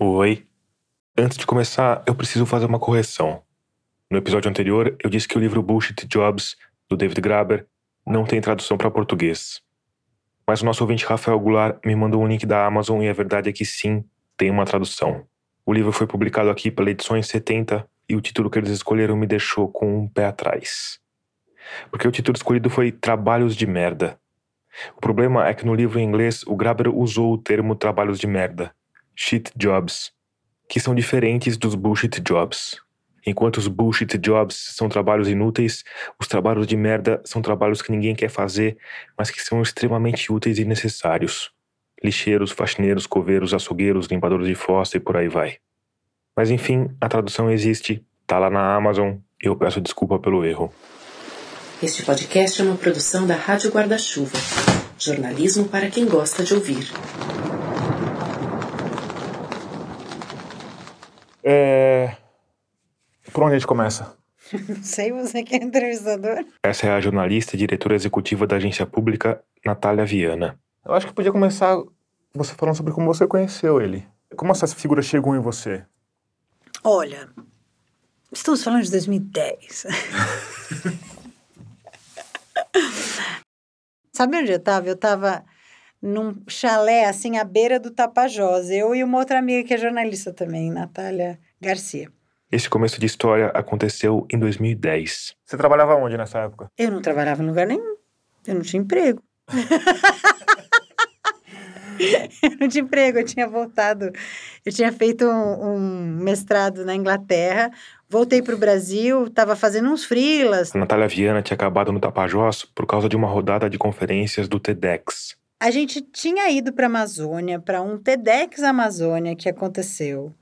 Oi. Antes de começar, eu preciso fazer uma correção. No episódio anterior, eu disse que o livro Bullshit Jobs, do David Graeber, não tem tradução para português. Mas o nosso ouvinte Rafael Goulart me mandou um link da Amazon e a verdade é que sim, tem uma tradução. O livro foi publicado aqui pela Edições 70 e o título que eles escolheram me deixou com um pé atrás. Porque o título escolhido foi Trabalhos de Merda. O problema é que no livro em inglês o Graeber usou o termo trabalhos de merda, shit jobs, que são diferentes dos bullshit jobs. Enquanto os bullshit jobs são trabalhos inúteis, os trabalhos de merda são trabalhos que ninguém quer fazer, mas que são extremamente úteis e necessários. Lixeiros, faxineiros, coveiros, açougueiros, limpadores de fossa e por aí vai. Mas enfim, a tradução existe, tá lá na Amazon, eu peço desculpa pelo erro. Este podcast é uma produção da Rádio Guarda-Chuva. Jornalismo para quem gosta de ouvir. É. Por onde a gente começa? Não sei, você que é entrevistador. Essa é a jornalista e diretora executiva da agência pública, Natália Viana. Eu acho que podia começar você falando sobre como você conheceu ele. Como essa figura chegou em você? Olha, estamos falando de 2010. Sabe onde eu estava? Eu estava num chalé, assim, à beira do Tapajós. Eu e uma outra amiga que é jornalista também, Natália Garcia. Esse começo de história aconteceu em 2010. Você trabalhava onde nessa época? Eu não trabalhava em lugar nenhum. Eu não tinha emprego. eu não tinha emprego, eu tinha voltado. Eu tinha feito um, um mestrado na Inglaterra, voltei para o Brasil, estava fazendo uns frilas. A Natália Viana tinha acabado no Tapajós por causa de uma rodada de conferências do TEDx. A gente tinha ido para a Amazônia, para um TEDx Amazônia que aconteceu.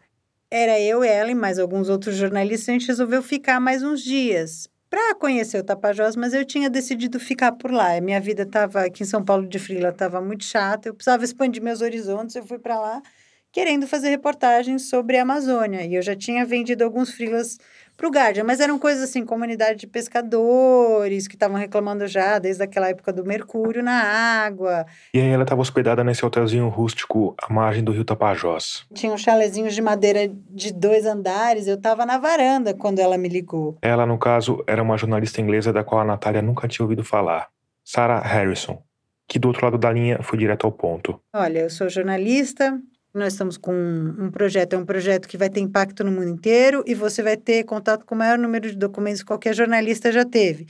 Era eu, ela e mais alguns outros jornalistas. A gente resolveu ficar mais uns dias para conhecer o Tapajós, mas eu tinha decidido ficar por lá. Minha vida estava aqui em São Paulo de Frila, estava muito chata. Eu precisava expandir meus horizontes. Eu fui para lá querendo fazer reportagens sobre a Amazônia. E eu já tinha vendido alguns frilas para o Guardian, mas eram coisas assim, comunidade de pescadores que estavam reclamando já desde aquela época do mercúrio na água. E aí ela estava hospedada nesse hotelzinho rústico à margem do rio Tapajós. Tinha uns chalezinhos de madeira de dois andares, eu estava na varanda quando ela me ligou. Ela, no caso, era uma jornalista inglesa da qual a Natália nunca tinha ouvido falar, Sarah Harrison, que do outro lado da linha foi direto ao ponto. Olha, eu sou jornalista, nós estamos com um projeto, é um projeto que vai ter impacto no mundo inteiro e você vai ter contato com o maior número de documentos que qualquer jornalista já teve.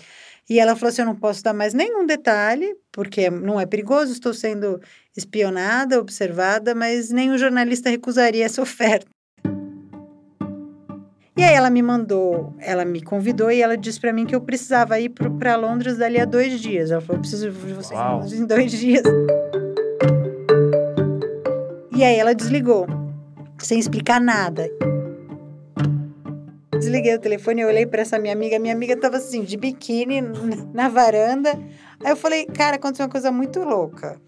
E ela falou assim: eu não posso dar mais nenhum detalhe, porque não é perigoso, estou sendo espionada, observada, mas nenhum jornalista recusaria essa oferta. E aí ela me mandou, ela me convidou e ela disse para mim que eu precisava ir para Londres dali a dois dias. Ela falou: eu preciso de vocês Uau. em dois dias. E aí ela desligou, sem explicar nada. Desliguei o telefone, eu olhei para essa minha amiga. Minha amiga tava assim, de biquíni na varanda. Aí eu falei, cara, aconteceu uma coisa muito louca.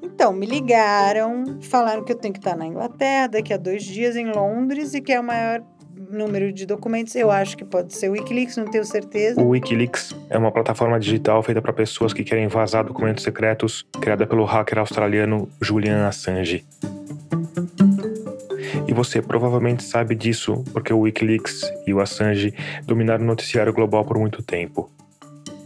Então, me ligaram, falaram que eu tenho que estar na Inglaterra daqui a dois dias em Londres e que é o maior número de documentos. Eu acho que pode ser o Wikileaks, não tenho certeza. O Wikileaks é uma plataforma digital feita para pessoas que querem vazar documentos secretos, criada pelo hacker australiano Julian Assange. E você provavelmente sabe disso porque o Wikileaks e o Assange dominaram o noticiário global por muito tempo.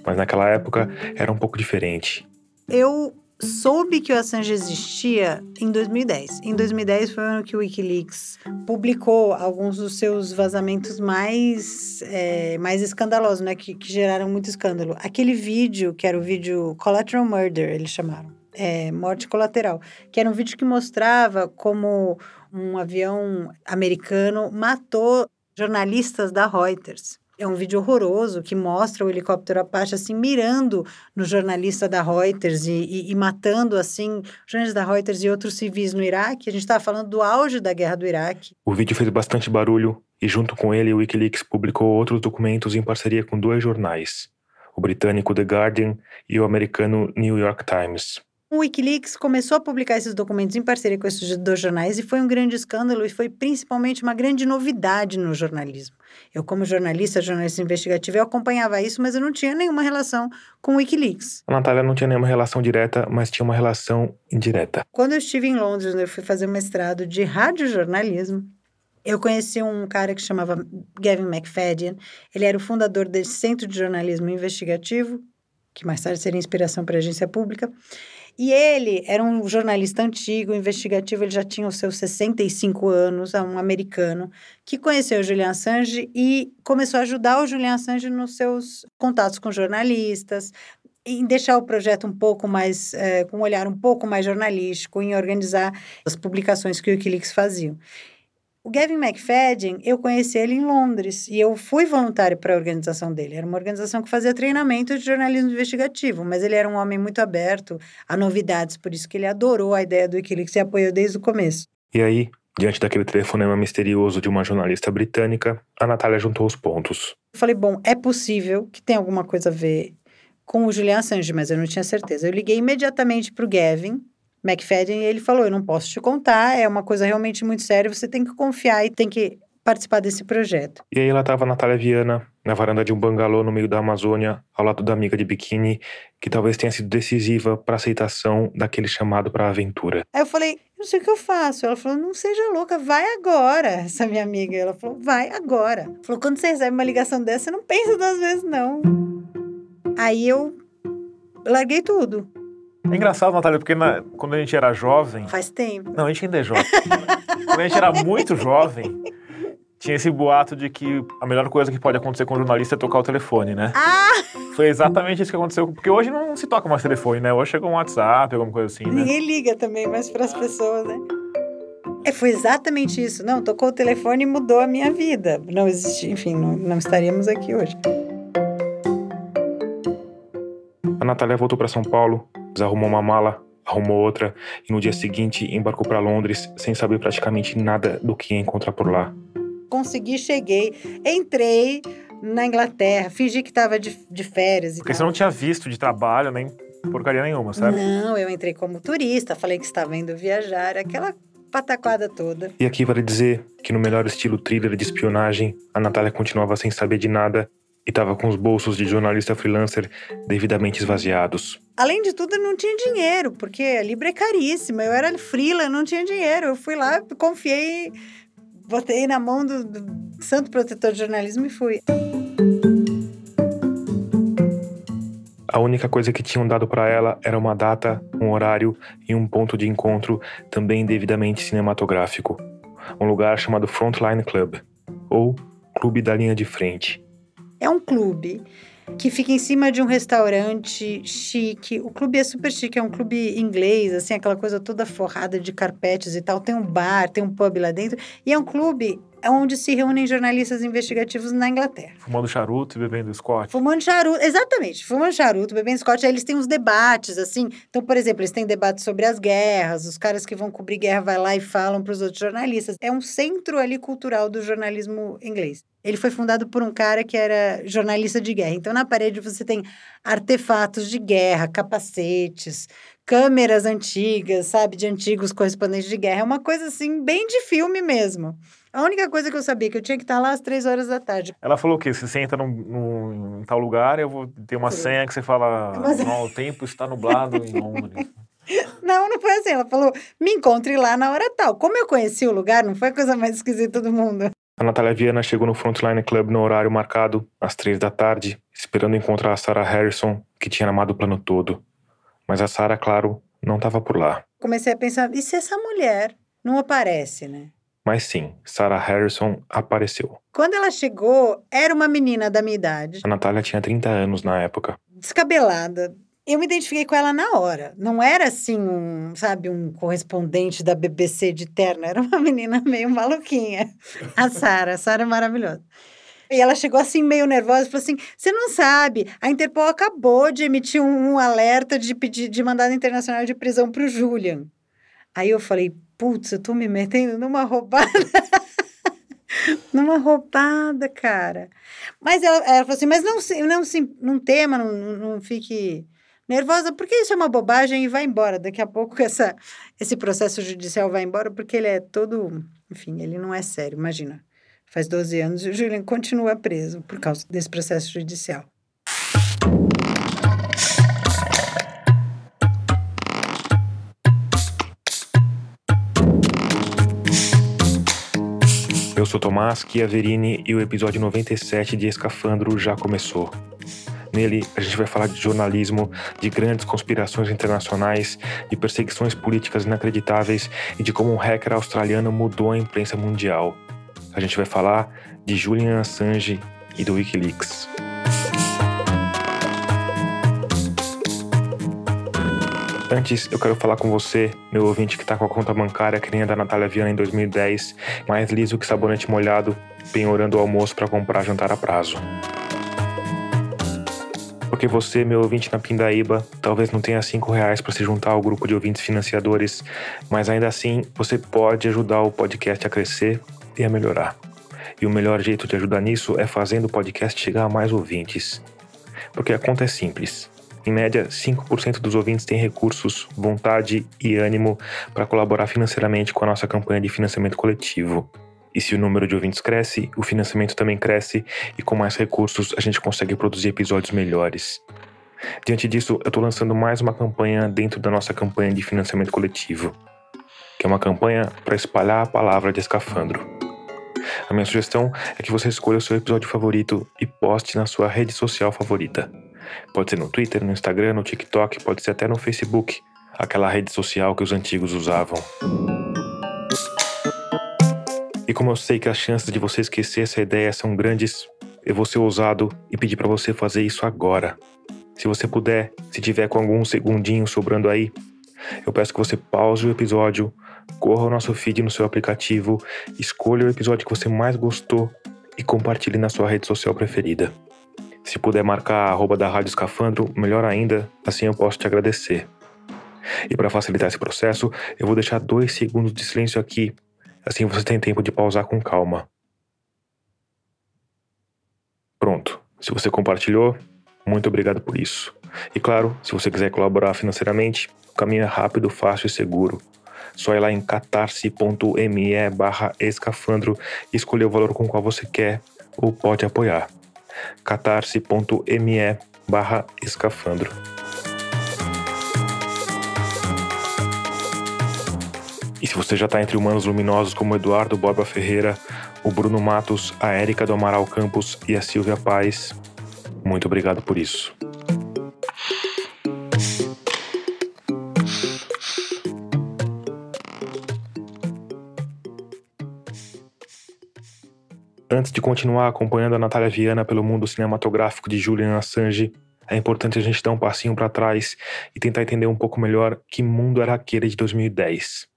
Mas naquela época era um pouco diferente. Eu soube que o Assange existia em 2010. Em 2010 foi o ano que o Wikileaks publicou alguns dos seus vazamentos mais, é, mais escandalosos, né? Que, que geraram muito escândalo. Aquele vídeo, que era o vídeo Collateral Murder, eles chamaram. É, morte colateral, que era um vídeo que mostrava como um avião americano matou jornalistas da Reuters. É um vídeo horroroso que mostra o helicóptero Apache assim mirando no jornalista da Reuters e, e, e matando assim jornalistas da Reuters e outros civis no Iraque. A gente estava falando do auge da guerra do Iraque. O vídeo fez bastante barulho e junto com ele o Wikileaks publicou outros documentos em parceria com dois jornais, o britânico The Guardian e o americano New York Times. O Wikileaks começou a publicar esses documentos em parceria com esses dois jornais e foi um grande escândalo e foi principalmente uma grande novidade no jornalismo. Eu, como jornalista, jornalista investigativo, eu acompanhava isso, mas eu não tinha nenhuma relação com o Wikileaks. A Natália não tinha nenhuma relação direta, mas tinha uma relação indireta. Quando eu estive em Londres, eu fui fazer um mestrado de radiojornalismo, eu conheci um cara que chamava Gavin McFadden. Ele era o fundador desse Centro de Jornalismo Investigativo, que mais tarde seria inspiração para a agência pública. E ele era um jornalista antigo, investigativo, ele já tinha os seus 65 anos, um americano, que conheceu o Julian Assange e começou a ajudar o Julian Assange nos seus contatos com jornalistas, em deixar o projeto um pouco mais, é, com um olhar um pouco mais jornalístico, em organizar as publicações que o Wikileaks faziam. O Gavin McFadden, eu conheci ele em Londres e eu fui voluntário para a organização dele. Era uma organização que fazia treinamento de jornalismo investigativo, mas ele era um homem muito aberto a novidades, por isso que ele adorou a ideia do Wikileaks e apoiou desde o começo. E aí, diante daquele telefonema misterioso de uma jornalista britânica, a Natália juntou os pontos. Eu falei, bom, é possível que tenha alguma coisa a ver com o Julian Assange, mas eu não tinha certeza. Eu liguei imediatamente para o Gavin, McFadden, ele falou: Eu não posso te contar, é uma coisa realmente muito séria, você tem que confiar e tem que participar desse projeto. E aí lá estava a Natália Viana, na varanda de um bangalô no meio da Amazônia, ao lado da amiga de biquíni, que talvez tenha sido decisiva para a aceitação daquele chamado para a aventura. Aí eu falei, não sei o que eu faço. Ela falou, não seja louca, vai agora. Essa minha amiga, ela falou, vai agora. Falou, quando você recebe uma ligação dessa, você não pensa duas vezes, não. Aí eu larguei tudo. É engraçado, Natália, porque na, quando a gente era jovem. Faz tempo. Não, a gente ainda é jovem. quando a gente era muito jovem, tinha esse boato de que a melhor coisa que pode acontecer com um jornalista é tocar o telefone, né? Ah! Foi exatamente isso que aconteceu. Porque hoje não se toca mais telefone, né? Hoje chega um WhatsApp, alguma coisa assim, né? Ninguém liga também mais para as pessoas, né? É, foi exatamente isso. Não, tocou o telefone e mudou a minha vida. Não existe, enfim, não, não estaríamos aqui hoje. A Natália voltou para São Paulo, desarrumou uma mala, arrumou outra e no dia seguinte embarcou para Londres sem saber praticamente nada do que ia encontrar por lá. Consegui, cheguei, entrei na Inglaterra, fingi que estava de, de férias. Porque você não tinha visto de trabalho nem porcaria nenhuma, certo? Não, eu entrei como turista, falei que estava indo viajar, aquela pataquada toda. E aqui vale dizer que no melhor estilo thriller de espionagem, a Natália continuava sem saber de nada e estava com os bolsos de jornalista freelancer devidamente esvaziados. Além de tudo, eu não tinha dinheiro, porque a Libra é caríssima. Eu era freela, não tinha dinheiro. Eu fui lá, confiei, botei na mão do, do santo protetor de jornalismo e fui. A única coisa que tinham dado para ela era uma data, um horário e um ponto de encontro também devidamente cinematográfico. Um lugar chamado Frontline Club, ou Clube da Linha de Frente. É um clube que fica em cima de um restaurante chique. O clube é super chique, é um clube inglês, assim, aquela coisa toda forrada de carpetes e tal. Tem um bar, tem um pub lá dentro. E é um clube onde se reúnem jornalistas investigativos na Inglaterra. Fumando charuto e bebendo Scott. Fumando charuto, exatamente. Fumando charuto, bebendo Scott. Aí eles têm uns debates, assim. Então, por exemplo, eles têm debates sobre as guerras. Os caras que vão cobrir guerra vai lá e falam para os outros jornalistas. É um centro ali cultural do jornalismo inglês. Ele foi fundado por um cara que era jornalista de guerra. Então, na parede você tem artefatos de guerra, capacetes, câmeras antigas, sabe, de antigos correspondentes de guerra. É uma coisa assim, bem de filme mesmo. A única coisa que eu sabia é que eu tinha que estar lá às três horas da tarde. Ela falou o quê? Você senta num, num, em tal lugar, eu vou ter uma Sim. senha que você fala, Mas... o tempo está nublado em Londres. Não, não foi assim. Ela falou, me encontre lá na hora tal. Como eu conheci o lugar, não foi a coisa mais esquisita do mundo. A Natália Viana chegou no Frontline Club no horário marcado, às três da tarde, esperando encontrar a Sarah Harrison, que tinha amado o plano todo. Mas a Sarah, claro, não estava por lá. Comecei a pensar, e se essa mulher não aparece, né? Mas sim, Sarah Harrison apareceu. Quando ela chegou, era uma menina da minha idade. A Natália tinha 30 anos na época. Descabelada, eu me identifiquei com ela na hora. Não era assim um, sabe, um correspondente da BBC de terno, era uma menina meio maluquinha. A Sara, a Sara é maravilhosa. E ela chegou assim, meio nervosa, e falou assim: você não sabe, a Interpol acabou de emitir um, um alerta de, pedir, de mandado internacional de prisão para o Julian. Aí eu falei, putz, eu tô me metendo numa roubada. numa roubada, cara. Mas ela, ela falou assim, mas não, não, não tema, não, não fique nervosa, porque isso é uma bobagem e vai embora. Daqui a pouco essa, esse processo judicial vai embora, porque ele é todo. Enfim, ele não é sério, imagina. Faz 12 anos e o Julian continua preso por causa desse processo judicial. Eu sou Tomás Chiaverini e o episódio 97 de Escafandro já começou. Nele, a gente vai falar de jornalismo, de grandes conspirações internacionais, de perseguições políticas inacreditáveis e de como um hacker australiano mudou a imprensa mundial. A gente vai falar de Julian Assange e do Wikileaks. Antes, eu quero falar com você, meu ouvinte que está com a conta bancária que nem a da Natália Viana em 2010, mais liso que sabonete molhado, penhorando o almoço para comprar jantar a prazo. Porque você, meu ouvinte na Pindaíba, talvez não tenha cinco reais para se juntar ao grupo de ouvintes financiadores, mas ainda assim você pode ajudar o podcast a crescer e a melhorar. E o melhor jeito de ajudar nisso é fazendo o podcast chegar a mais ouvintes. Porque a conta é simples. Em média, 5% dos ouvintes têm recursos, vontade e ânimo para colaborar financeiramente com a nossa campanha de financiamento coletivo. E se o número de ouvintes cresce, o financiamento também cresce e com mais recursos a gente consegue produzir episódios melhores. Diante disso, eu estou lançando mais uma campanha dentro da nossa campanha de financiamento coletivo, que é uma campanha para espalhar a palavra de escafandro. A minha sugestão é que você escolha o seu episódio favorito e poste na sua rede social favorita. Pode ser no Twitter, no Instagram, no TikTok, pode ser até no Facebook, aquela rede social que os antigos usavam. E como eu sei que as chances de você esquecer essa ideia são grandes, eu vou ser ousado e pedir para você fazer isso agora. Se você puder, se tiver com algum segundinho sobrando aí, eu peço que você pause o episódio, corra o nosso feed no seu aplicativo, escolha o episódio que você mais gostou e compartilhe na sua rede social preferida. Se puder marcar a arroba da Rádio Escafandro, melhor ainda, assim eu posso te agradecer. E para facilitar esse processo, eu vou deixar dois segundos de silêncio aqui, assim você tem tempo de pausar com calma. Pronto. Se você compartilhou, muito obrigado por isso. E claro, se você quiser colaborar financeiramente, o caminho é rápido, fácil e seguro. Só ir lá em catarse.me escafandro e escolher o valor com o qual você quer ou pode apoiar catarse.me barra escafandro. E se você já está entre humanos luminosos como Eduardo Borba Ferreira, o Bruno Matos, a Érica do Amaral Campos e a Silvia Paz, muito obrigado por isso. Antes de continuar acompanhando a Natália Viana pelo mundo cinematográfico de Julian Assange, é importante a gente dar um passinho para trás e tentar entender um pouco melhor que mundo era aquele de 2010.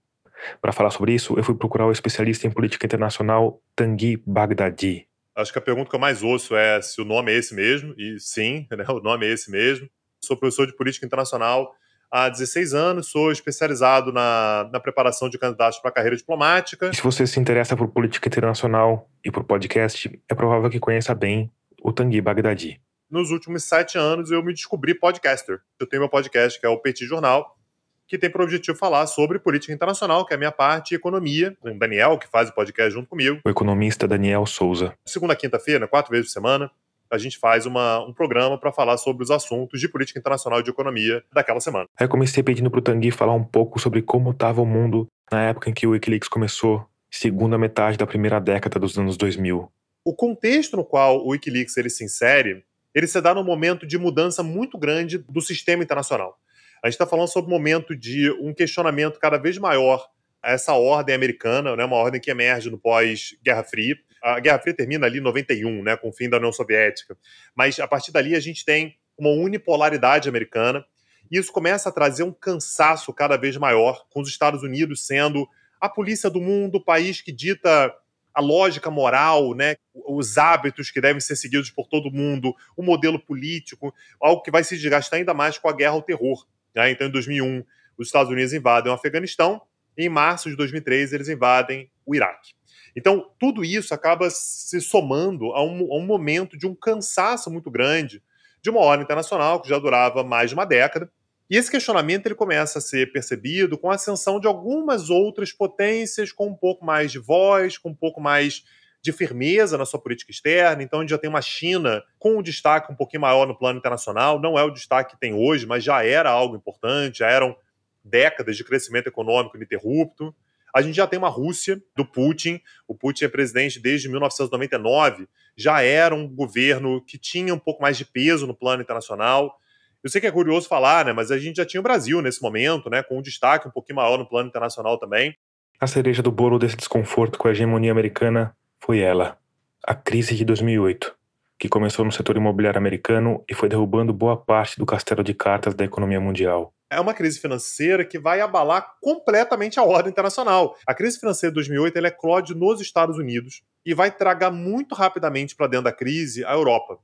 Para falar sobre isso, eu fui procurar o especialista em política internacional Tanguy Baghdadi. Acho que a pergunta que eu mais ouço é se o nome é esse mesmo, e sim, né, o nome é esse mesmo. Sou professor de política internacional há 16 anos, sou especializado na, na preparação de candidatos para a carreira diplomática. E se você se interessa por política internacional e por podcast, é provável que conheça bem o Tanguy Baghdadi. Nos últimos sete anos, eu me descobri podcaster. Eu tenho meu podcast, que é o Petit Jornal, que tem por objetivo falar sobre política internacional, que é a minha parte, e economia, com o Daniel, que faz o podcast junto comigo. O economista Daniel Souza. Segunda quinta-feira, quatro vezes por semana, a gente faz uma, um programa para falar sobre os assuntos de política internacional e de economia daquela semana. Aí eu comecei pedindo para o Tanguy falar um pouco sobre como estava o mundo na época em que o Wikileaks começou, segunda metade da primeira década dos anos 2000. O contexto no qual o Wikileaks ele se insere, ele se dá num momento de mudança muito grande do sistema internacional. A gente está falando sobre um momento de um questionamento cada vez maior a essa ordem americana, né, uma ordem que emerge no pós-Guerra Fria, a Guerra Fria termina ali em 91, né, com o fim da União Soviética. Mas a partir dali a gente tem uma unipolaridade americana e isso começa a trazer um cansaço cada vez maior, com os Estados Unidos sendo a polícia do mundo, o país que dita a lógica moral, né, os hábitos que devem ser seguidos por todo mundo, o modelo político, algo que vai se desgastar ainda mais com a guerra ao terror. Né? Então, em 2001, os Estados Unidos invadem o Afeganistão, e em março de 2003 eles invadem o Iraque. Então, tudo isso acaba se somando a um, a um momento de um cansaço muito grande de uma ordem internacional que já durava mais de uma década. E esse questionamento ele começa a ser percebido com a ascensão de algumas outras potências com um pouco mais de voz, com um pouco mais de firmeza na sua política externa. Então, a gente já tem uma China com um destaque um pouquinho maior no plano internacional. Não é o destaque que tem hoje, mas já era algo importante, já eram décadas de crescimento econômico ininterrupto. A gente já tem uma Rússia do Putin. O Putin é presidente desde 1999. Já era um governo que tinha um pouco mais de peso no plano internacional. Eu sei que é curioso falar, né? Mas a gente já tinha o Brasil nesse momento, né? Com um destaque um pouquinho maior no plano internacional também. A cereja do bolo desse desconforto com a hegemonia americana foi ela, a crise de 2008, que começou no setor imobiliário americano e foi derrubando boa parte do castelo de cartas da economia mundial. É uma crise financeira que vai abalar completamente a ordem internacional. A crise financeira de 2008 ela eclode nos Estados Unidos e vai tragar muito rapidamente para dentro da crise a Europa.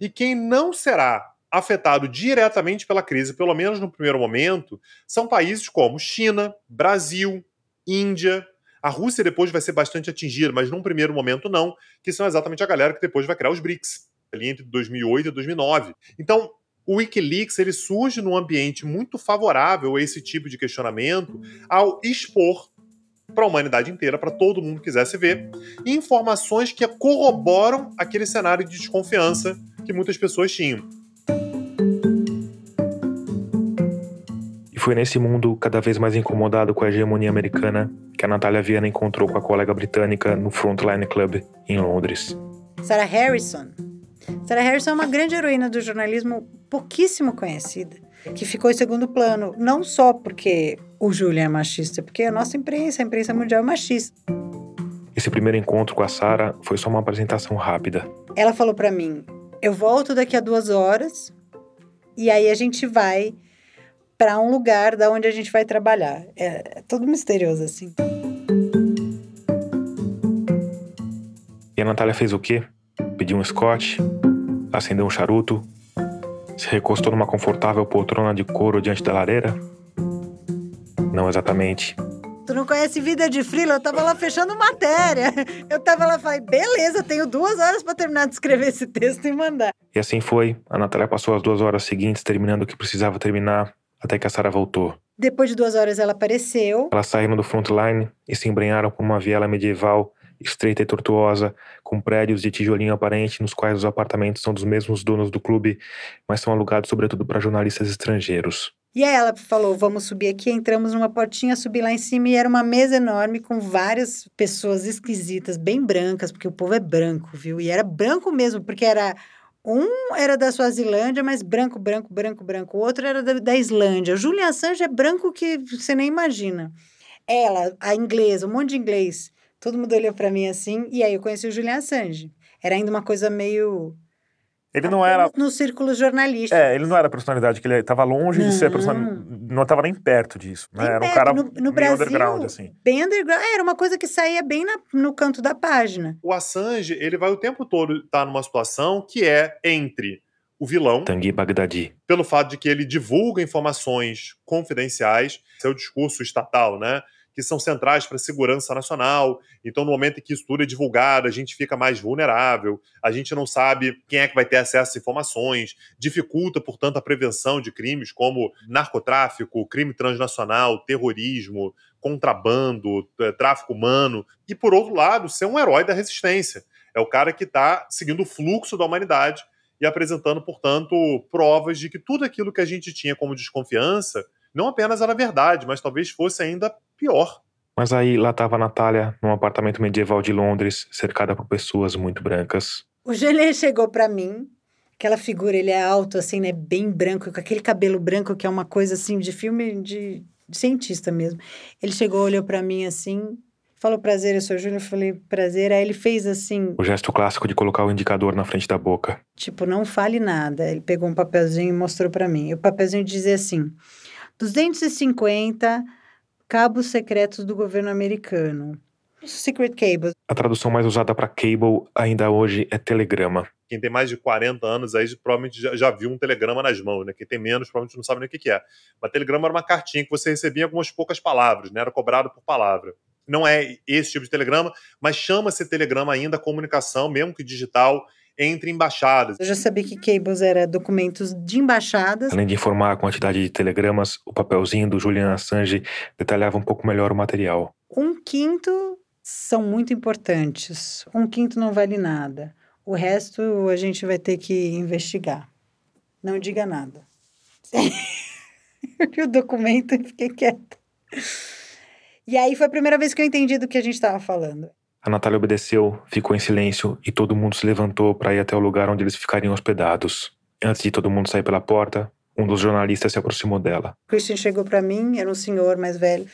E quem não será afetado diretamente pela crise, pelo menos no primeiro momento, são países como China, Brasil, Índia, a Rússia depois vai ser bastante atingida, mas num primeiro momento não, que são exatamente a galera que depois vai criar os BRICS, ali entre 2008 e 2009. Então, o Wikileaks ele surge num ambiente muito favorável a esse tipo de questionamento, ao expor para a humanidade inteira, para todo mundo que quisesse ver, informações que corroboram aquele cenário de desconfiança que muitas pessoas tinham. foi nesse mundo cada vez mais incomodado com a hegemonia americana que a Natália Viana encontrou com a colega britânica no Frontline Club em Londres. Sarah Harrison. Sarah Harrison é uma grande heroína do jornalismo pouquíssimo conhecida, que ficou em segundo plano, não só porque o Julian é machista, porque a nossa imprensa, a imprensa mundial é machista. Esse primeiro encontro com a Sarah foi só uma apresentação rápida. Ela falou para mim: eu volto daqui a duas horas e aí a gente vai para um lugar da onde a gente vai trabalhar. É, é tudo misterioso assim. E a Natália fez o quê? Pediu um scotch, acendeu um charuto, se recostou numa confortável poltrona de couro diante da lareira? Não exatamente. Tu não conhece vida de frila? Eu tava lá fechando matéria. Eu tava lá e falei, beleza, tenho duas horas para terminar de escrever esse texto e mandar. E assim foi. A Natália passou as duas horas seguintes terminando o que precisava terminar, até que a Sarah voltou. Depois de duas horas ela apareceu. Elas saíram do frontline e se embrenharam por uma viela medieval estreita e tortuosa, com prédios de tijolinho aparente nos quais os apartamentos são dos mesmos donos do clube, mas são alugados sobretudo para jornalistas estrangeiros. E aí ela falou: vamos subir aqui. Entramos numa portinha, subi lá em cima e era uma mesa enorme com várias pessoas esquisitas, bem brancas, porque o povo é branco, viu? E era branco mesmo, porque era um era da Suazilândia, mas branco, branco, branco, branco. O outro era da, da Islândia. Julian Assange é branco que você nem imagina. Ela, a inglesa, um monte de inglês. Todo mundo olhou para mim assim, e aí eu conheci o Julian Assange. Era ainda uma coisa meio ele não era. No círculo jornalístico. É, ele não era personalidade, que ele estava longe não. de ser personalidade. Não estava nem perto disso. Né? Era um cara no, no Brasil, underground, assim. Bem underground. É, era uma coisa que saía bem na, no canto da página. O Assange, ele vai o tempo todo estar tá numa situação que é entre o vilão. Tanguy Bagdadi. Pelo fato de que ele divulga informações confidenciais, seu discurso estatal, né? Que são centrais para a segurança nacional. Então, no momento em que isso tudo é divulgado, a gente fica mais vulnerável, a gente não sabe quem é que vai ter acesso às informações, dificulta, portanto, a prevenção de crimes como narcotráfico, crime transnacional, terrorismo, contrabando, é, tráfico humano. E, por outro lado, ser um herói da resistência. É o cara que está seguindo o fluxo da humanidade e apresentando, portanto, provas de que tudo aquilo que a gente tinha como desconfiança não apenas era verdade, mas talvez fosse ainda pior. Mas aí lá estava a Natália, num apartamento medieval de Londres, cercada por pessoas muito brancas. O Gelê chegou para mim, aquela figura, ele é alto, assim, né? Bem branco, com aquele cabelo branco que é uma coisa assim de filme de, de cientista mesmo. Ele chegou, olhou para mim assim, falou prazer, eu sou o Júlio, eu falei prazer. Aí ele fez assim. O gesto clássico de colocar o indicador na frente da boca. Tipo, não fale nada. Ele pegou um papelzinho e mostrou para mim. E o papelzinho dizia assim: 250 cabos secretos do governo americano. Secret cables. A tradução mais usada para cable ainda hoje é telegrama. Quem tem mais de 40 anos aí provavelmente já, já, viu um telegrama nas mãos, né? Quem tem menos provavelmente não sabe nem o que, que é. Mas telegrama era uma cartinha que você recebia em algumas poucas palavras, né? Era cobrado por palavra. Não é esse tipo de telegrama, mas chama-se telegrama ainda a comunicação, mesmo que digital, entre embaixadas. Eu já sabia que cables era documentos de embaixadas. Além de informar a quantidade de telegramas, o papelzinho do Julian Assange detalhava um pouco melhor o material. Um quinto são muito importantes, um quinto não vale nada. O resto a gente vai ter que investigar. Não diga nada. Eu li o documento e fiquei quieta. E aí foi a primeira vez que eu entendi do que a gente estava falando. A Natália obedeceu, ficou em silêncio e todo mundo se levantou para ir até o lugar onde eles ficariam hospedados. Antes de todo mundo sair pela porta, um dos jornalistas se aproximou dela. Christian chegou para mim, era um senhor mais velho,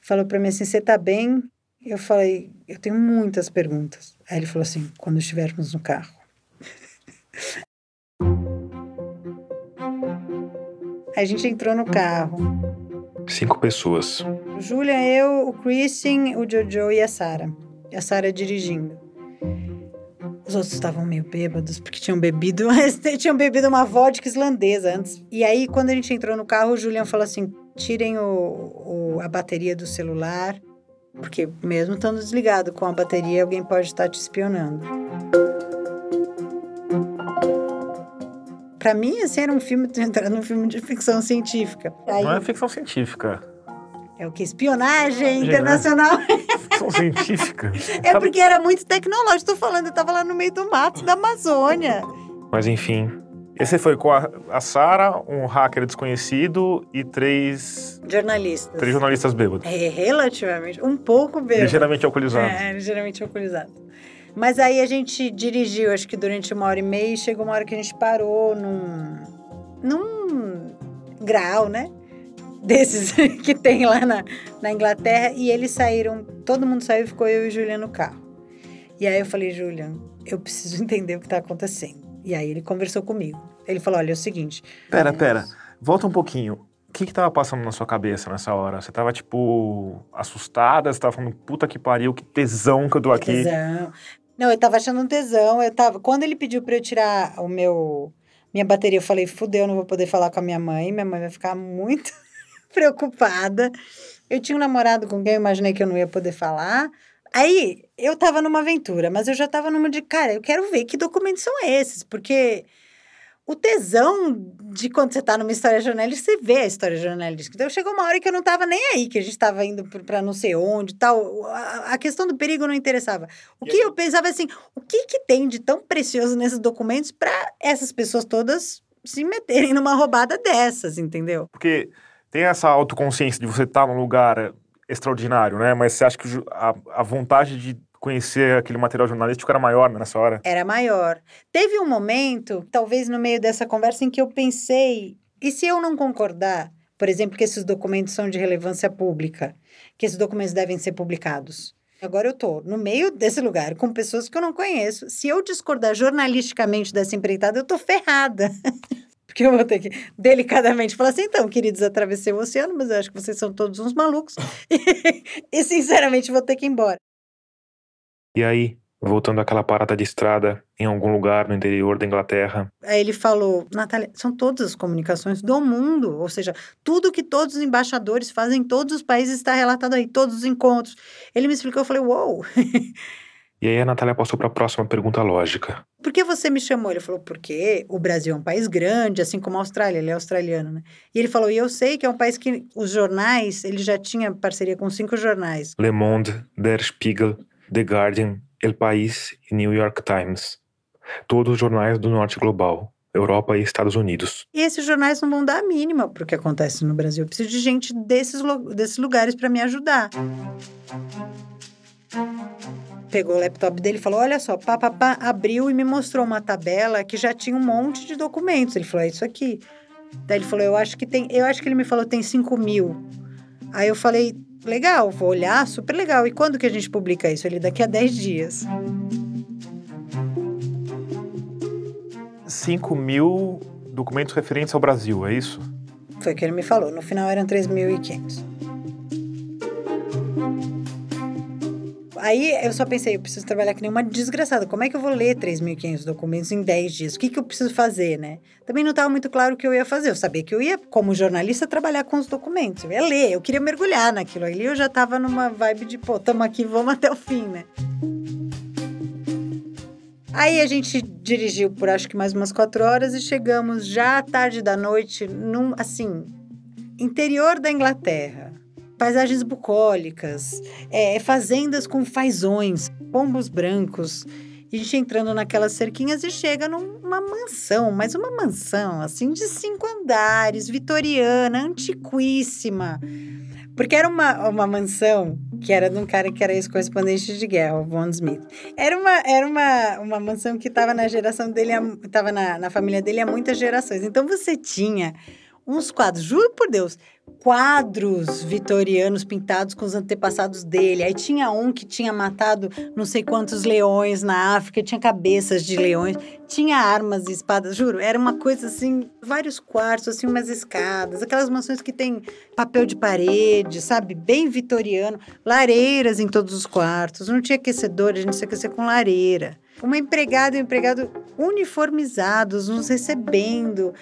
falou para mim assim: "Você tá bem?" Eu falei: "Eu tenho muitas perguntas". Aí ele falou assim: "Quando estivermos no carro". A gente entrou no carro. Cinco pessoas. O Julian, eu, o Christian, o Jojo e a Sara. E a Sara dirigindo. Os outros estavam meio bêbados, porque tinham bebido, tinham bebido uma vodka islandesa antes. E aí, quando a gente entrou no carro, o Julian falou assim: tirem o, o, a bateria do celular, porque mesmo estando desligado com a bateria, alguém pode estar te espionando. Pra mim, assim, era um filme, entrar num filme de ficção científica. Aí, Não é ficção científica. É o que? Espionagem internacional. Ficção científica. É porque era muito tecnológico. Tô falando, eu tava lá no meio do mato da Amazônia. Mas enfim, Esse foi com a, a Sarah, um hacker desconhecido e três, Jornalistas. três jornalistas bêbados. É, relativamente, um pouco bêbado. Ligeiramente alcoolizados. É, ligeiramente alcoolizado. Mas aí a gente dirigiu, acho que durante uma hora e meia, e chegou uma hora que a gente parou num. num grau, né? Desses que tem lá na, na Inglaterra. E eles saíram, todo mundo saiu e ficou eu e o Julian no carro. E aí eu falei, Julian, eu preciso entender o que tá acontecendo. E aí ele conversou comigo. Ele falou: olha, é o seguinte. Pera, pera. Volta um pouquinho. O que que tava passando na sua cabeça nessa hora? Você tava, tipo, assustada? Você tava falando, puta que pariu, que tesão que eu tô aqui. Tesão. Não, eu tava achando um tesão. Eu tava. Quando ele pediu pra eu tirar o meu. Minha bateria, eu falei, fudeu, não vou poder falar com a minha mãe. Minha mãe vai ficar muito preocupada. Eu tinha um namorado com quem eu imaginei que eu não ia poder falar. Aí, eu tava numa aventura, mas eu já tava numa de, cara, eu quero ver que documentos são esses, porque o tesão de quando você tá numa história jornalística, você vê a história jornalística. Então, chegou uma hora que eu não tava nem aí, que a gente tava indo pra não sei onde tal. A, a questão do perigo não interessava. O que eu pensava assim, o que que tem de tão precioso nesses documentos para essas pessoas todas se meterem numa roubada dessas, entendeu? Porque tem essa autoconsciência de você estar num lugar extraordinário, né? Mas você acha que a, a vontade de conhecer aquele material jornalístico era maior né, nessa hora? Era maior. Teve um momento, talvez no meio dessa conversa, em que eu pensei, e se eu não concordar, por exemplo, que esses documentos são de relevância pública, que esses documentos devem ser publicados? Agora eu tô no meio desse lugar com pessoas que eu não conheço. Se eu discordar jornalisticamente dessa empreitada, eu tô ferrada. Porque eu vou ter que delicadamente falar assim, então, queridos, atravessei o oceano, mas eu acho que vocês são todos uns malucos. e, sinceramente, vou ter que ir embora. e aí, voltando àquela parada de estrada em algum lugar no interior da Inglaterra, Aí ele falou, Natália, são todas as comunicações do mundo, ou seja, tudo que todos os embaixadores fazem em todos os países está relatado aí, todos os encontros. Ele me explicou, eu falei, uou, e aí a Natália passou para a próxima pergunta lógica. por que você me chamou? Ele falou, porque o Brasil é um país grande, assim como a Austrália, ele é australiano, né? E ele falou, e eu sei que é um país que os jornais, ele já tinha parceria com cinco jornais. Le Monde, Der Spiegel, The Guardian, El País e New York Times. Todos os jornais do norte global, Europa e Estados Unidos. E esses jornais não vão dar a mínima pro que acontece no Brasil. Eu preciso de gente desses, desses lugares para me ajudar. Pegou o laptop dele e falou: Olha só, pá, pá, pá, abriu e me mostrou uma tabela que já tinha um monte de documentos. Ele falou: É isso aqui. Daí ele falou: Eu acho que tem. Eu acho que ele me falou: tem 5 mil. Aí eu falei: Legal, vou olhar, super legal. E quando que a gente publica isso? Ele daqui a 10 dias. 5 mil documentos referentes ao Brasil, é isso? Foi o que ele me falou. No final eram 3.500. Aí eu só pensei, eu preciso trabalhar que nem uma desgraçada. Como é que eu vou ler 3.500 documentos em 10 dias? O que, que eu preciso fazer, né? Também não estava muito claro o que eu ia fazer. Eu sabia que eu ia, como jornalista, trabalhar com os documentos. Eu ia ler, eu queria mergulhar naquilo. Ali eu já estava numa vibe de, pô, tamo aqui, vamos até o fim, né? Aí a gente dirigiu por acho que mais umas quatro horas e chegamos já à tarde da noite, num, assim, interior da Inglaterra. Paisagens bucólicas, é, fazendas com fazões, pombos brancos. E a gente entrando naquelas cerquinhas e chega numa mansão, mas uma mansão, assim, de cinco andares, vitoriana, antiquíssima. Porque era uma, uma mansão que era de um cara que era ex-correspondente de guerra, o Von Smith. Era uma, era uma, uma mansão que estava na geração dele, estava na, na família dele há muitas gerações. Então você tinha uns quadros, juro por Deus, quadros vitorianos pintados com os antepassados dele. Aí tinha um que tinha matado não sei quantos leões na África, tinha cabeças de leões, tinha armas e espadas, juro, era uma coisa assim, vários quartos, assim, umas escadas, aquelas mansões que tem papel de parede, sabe? Bem vitoriano, lareiras em todos os quartos, não tinha aquecedor, a gente se aquecer com lareira. Uma empregada e um empregado uniformizados, nos recebendo.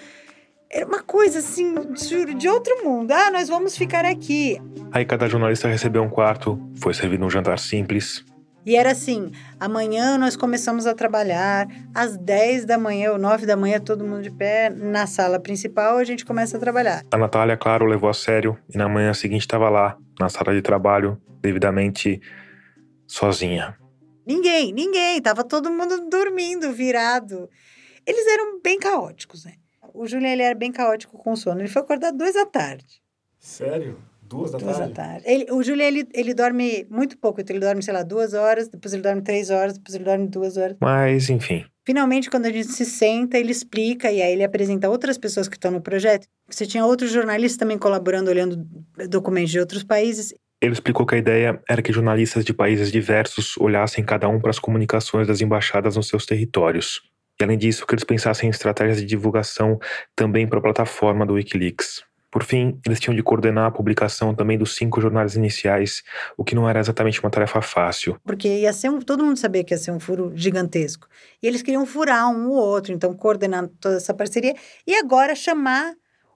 Era uma coisa assim, juro, de outro mundo. Ah, nós vamos ficar aqui. Aí cada jornalista recebeu um quarto, foi servido um jantar simples. E era assim: amanhã nós começamos a trabalhar, às 10 da manhã ou 9 da manhã, todo mundo de pé, na sala principal, a gente começa a trabalhar. A Natália, claro, levou a sério e na manhã seguinte estava lá, na sala de trabalho, devidamente sozinha. Ninguém, ninguém, tava todo mundo dormindo, virado. Eles eram bem caóticos, né? O Julian ele era bem caótico com sono. Ele foi acordar duas da tarde. Sério? Duas da duas tarde? da tarde. Ele, o Julian, ele, ele dorme muito pouco. Então, ele dorme, sei lá, duas horas, depois ele dorme três horas, depois ele dorme duas horas. Mas, enfim. Finalmente, quando a gente se senta, ele explica e aí ele apresenta outras pessoas que estão no projeto. Você tinha outros jornalistas também colaborando, olhando documentos de outros países. Ele explicou que a ideia era que jornalistas de países diversos olhassem cada um para as comunicações das embaixadas nos seus territórios. E além disso, que eles pensassem em estratégias de divulgação também para a plataforma do Wikileaks. Por fim, eles tinham de coordenar a publicação também dos cinco jornais iniciais, o que não era exatamente uma tarefa fácil. Porque ia ser um, todo mundo sabia que ia ser um furo gigantesco. E eles queriam furar um ou outro, então coordenar toda essa parceria e agora chamar